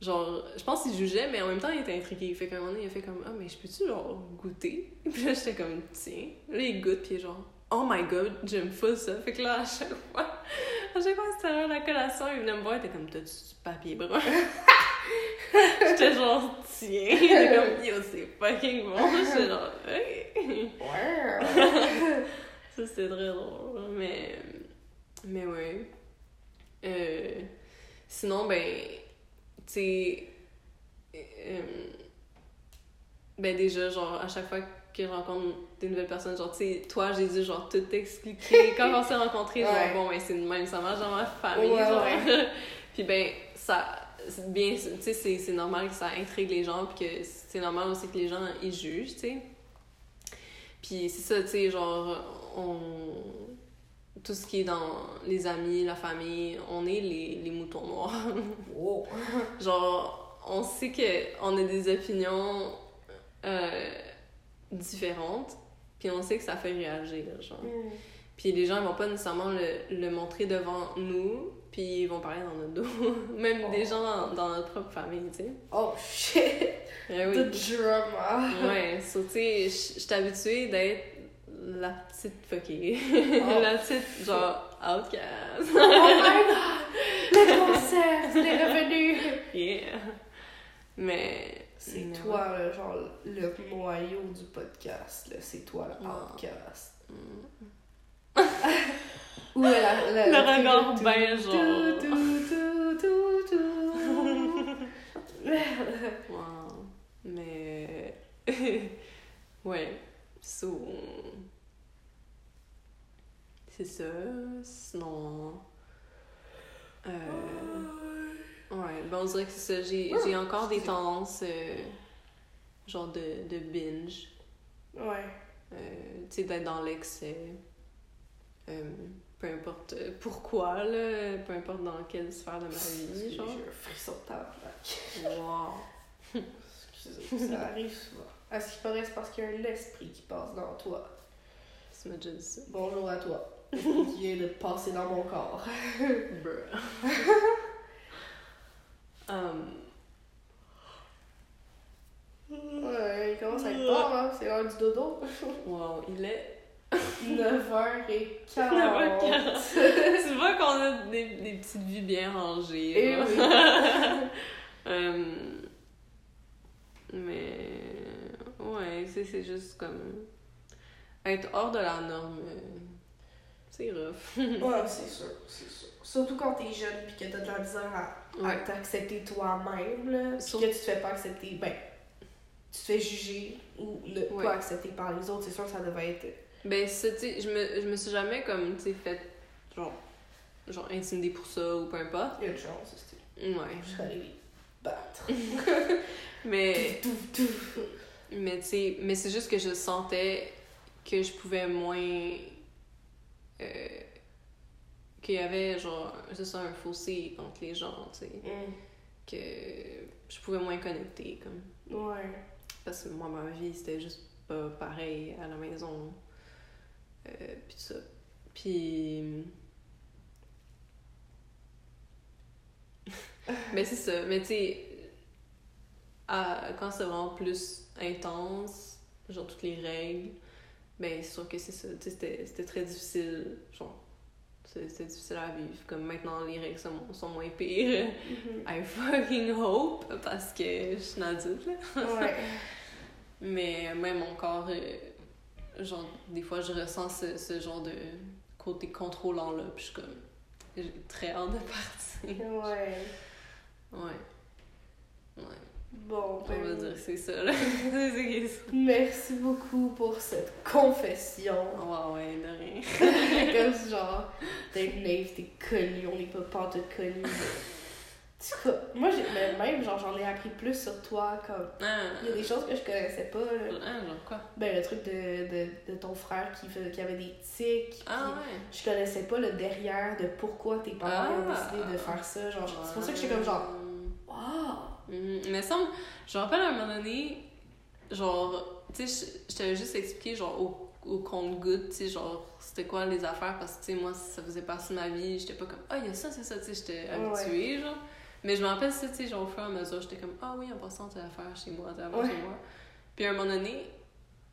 genre, je pense qu'il jugeait, mais en même temps, il était intrigué. Fait qu'à un moment donné, il a fait comme, ah, mais je peux-tu, genre, goûter? Puis là, j'étais comme, tiens. Là, il goûte, puis il est genre, oh my god, j'aime full ça. Fait que là, à chaque fois, à chaque fois que c'était la collation, il venait me voir, il était comme, t'as du papier brun? *laughs* j'étais genre, tiens. Il était comme, yo, c'est fucking bon. J'étais genre, hey. Ça, c'était très drôle. Mais, mais ouais. Euh, sinon, ben, tu sais, euh, ben déjà, genre, à chaque fois que je rencontre des nouvelles personnes, genre, tu sais, toi, j'ai dû, genre, tout t'expliquer. *laughs* Quand on s'est rencontrés, genre, Ouais. bon, ben, c'est de même, ça marche dans ma famille, Ouais, genre. ouais. *laughs* puis ben, ça, bien, tu sais, c'est normal que ça intrigue les gens, puis que c'est normal aussi que les gens, ils jugent, tu sais. Puis c'est ça, tu sais, genre, on... Tout ce qui est dans les amis, la famille, on est les, les moutons noirs. *laughs* Oh. genre, on sait qu'on a des opinions euh, différentes, puis on sait que ça fait réagir, genre. Mm. Puis les gens, ils vont pas nécessairement le, le montrer devant nous, puis ils vont parler dans notre dos. *laughs* Même des Oh. gens dans, dans notre propre famille, tu sais. Oh shit. Eh oui. The drama. Ouais, so, tu sais, je suis habituée d'être la petite fuckée. Oh. *laughs* la petite, genre, outcast. Oh my god. Le concept, c'est revenu. *laughs* yeah. Mais. C'est toi, là, genre, le noyau du podcast, là. C'est toi, le Ouais. podcast. ouais. Où est la, la, Le regard ben, tout, genre. tout. *laughs* Wow. Mais. ouais. So. C'est ça. Sinon. Euh. Ouais, ben on dirait que c'est ça. J'ai j'ai encore des tendances. euh, genre de, de binge. Ouais. Euh, tu sais, d'être dans l'excès. Euh, peu importe pourquoi, là. Peu importe dans quelle sphère de ma vie, J'ai genre. un frisson de tabarnak. Wow. Excusez, ça *laughs* arrive souvent. À ce qui paraît, c'est parce qu'il y a un esprit qui passe dans toi. Tu m'as déjà dit ça. Bonjour à toi. qui vient de passer dans mon corps. *laughs* Bruh. *laughs* um, Ouais, il commence à être tard, là. C'est l'heure du dodo. *laughs* wow, il est. 9h40. 9h40. *laughs* tu vois qu'on a des, des petites vies bien rangées. Eh là. oui. *laughs* Um, mais. Ouais, c'est c'est juste comme. Être hors de la norme. C'est rough. *laughs* Ouais, c'est sûr, c'est sûr. Surtout quand t'es jeune pis que t'as de la misère à, à Ouais. t'accepter toi-même, là. Que tu te fais pas accepter, ben, tu te fais juger ou Ouais. pas accepter par les autres. C'est sûr que ça devait être. Ben, ça, tu sais, je me, je me suis jamais comme, tu sais, fait. Genre. Genre, intimidée pour ça ou peu importe. Il y a une chance, c'était. Ouais. Je serais allée battre. *laughs* Mais. Tout, tout, tout. Mais tu sais, mais c'est juste que je sentais que je pouvais moins. Euh, qu'il y avait, genre, c'est ça, un fossé entre les gens, tu sais. Mm. Que je pouvais moins connecter, comme. Ouais. Parce que moi, ma vie, c'était juste pas pareil à la maison. Euh, puis ça. Puis. *laughs* mais c'est ça. Mais tu sais, quand c'est vraiment plus intense, genre toutes les règles, ben c'est sûr que c'est ça. C'était c'était très difficile. Genre, c'était difficile à vivre. Comme maintenant, les règles sont, sont moins pires. Mhm. I fucking hope, parce que je suis une adulte. Ouais. *laughs* Mais même encore, euh, genre, des fois, je ressens ce, ce genre de côté contrôlant là, puis je suis comme, j'ai très hâte de *laughs* partir. Ouais. Ouais. Ouais. Bon, On va ben. dire c'est ça, là. c'est *laughs* ça. Merci beaucoup pour cette confession. Ouais, ouais, de rien. *laughs* Comme *laughs* genre, t'es naïf, t'es connu, on n'est pas pas te connu. tout cas, moi, j'ai, mais même, genre, j'en ai appris plus sur toi, comme, Ah, il y a des choses que je connaissais pas, là. Ah, genre quoi? Ben, le truc de, de, de ton frère qui, fait, qui avait des tics, Ah, ouais. je connaissais pas le derrière de pourquoi tes parents ont Ah. décidé de faire ça, genre, c'est pour ça que j'étais comme genre, wow! Mhm. Mais ça, me- je me rappelle à un moment donné, genre, tu sais, je t'avais juste expliqué, genre, au, au compte-goutte, tu sais, genre, c'était quoi les affaires, parce que, tu sais, moi, ça faisait partie de ma vie, j'étais pas comme, ah, il y a ça, c'est ça, tu sais, j'étais Ouais. habituée, genre. Mais je me rappelle ça, tu sais, genre, au fur et à mesure, j'étais comme, ah oui, en passant, t'as affaire chez moi, t'as affaire Ouais. chez moi. Puis à un moment donné,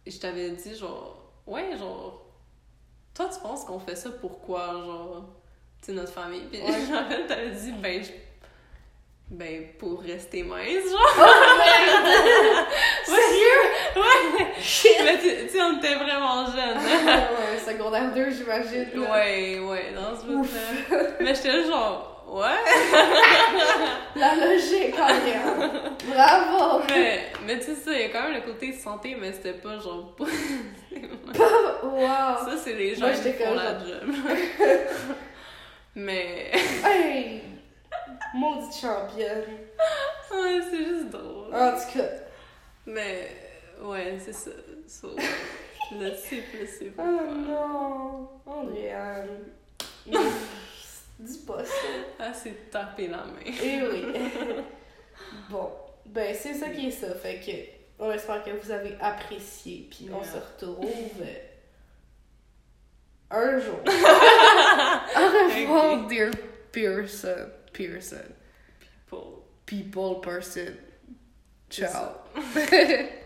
je t'avais dit, genre, ouais, genre, toi, tu penses qu'on fait ça pourquoi, genre, tu sais, notre famille. Puis Ouais. *laughs* je me rappelle, t'avais dit, ben, je- ben, pour rester mince, genre. Oh merde! *laughs* Sérieux? Ouais! Shit! Mais tu sais, on était vraiment jeunes. *laughs* ouais, secondaire 2, j'imagine. Ouais, ouais, dans ce bout Mais j'étais genre, ouais. *laughs* La logique, Adrien. Bravo! Mais, mais tu sais, il y a quand même le côté santé, mais c'était pas genre. Wow! Ça, c'est les gens Moi, qui font la job. mais. Hey! Maudite championne. Ouais, c'est juste drôle. En tout cas, Mais, ouais, c'est ça. So, *laughs* le c'est plus, c'est oh non! Andréane. *laughs* Dis pas ça. Ah, c'est taper la main. Eh oui. *laughs* bon, ben c'est ça qui est ça. Fait que on espère que vous avez apprécié. Puis on Yeah. se retrouve un jour. Au revoir, dear Pearson. Pearson. Pour. People person. C'est Ciao. ça. *laughs*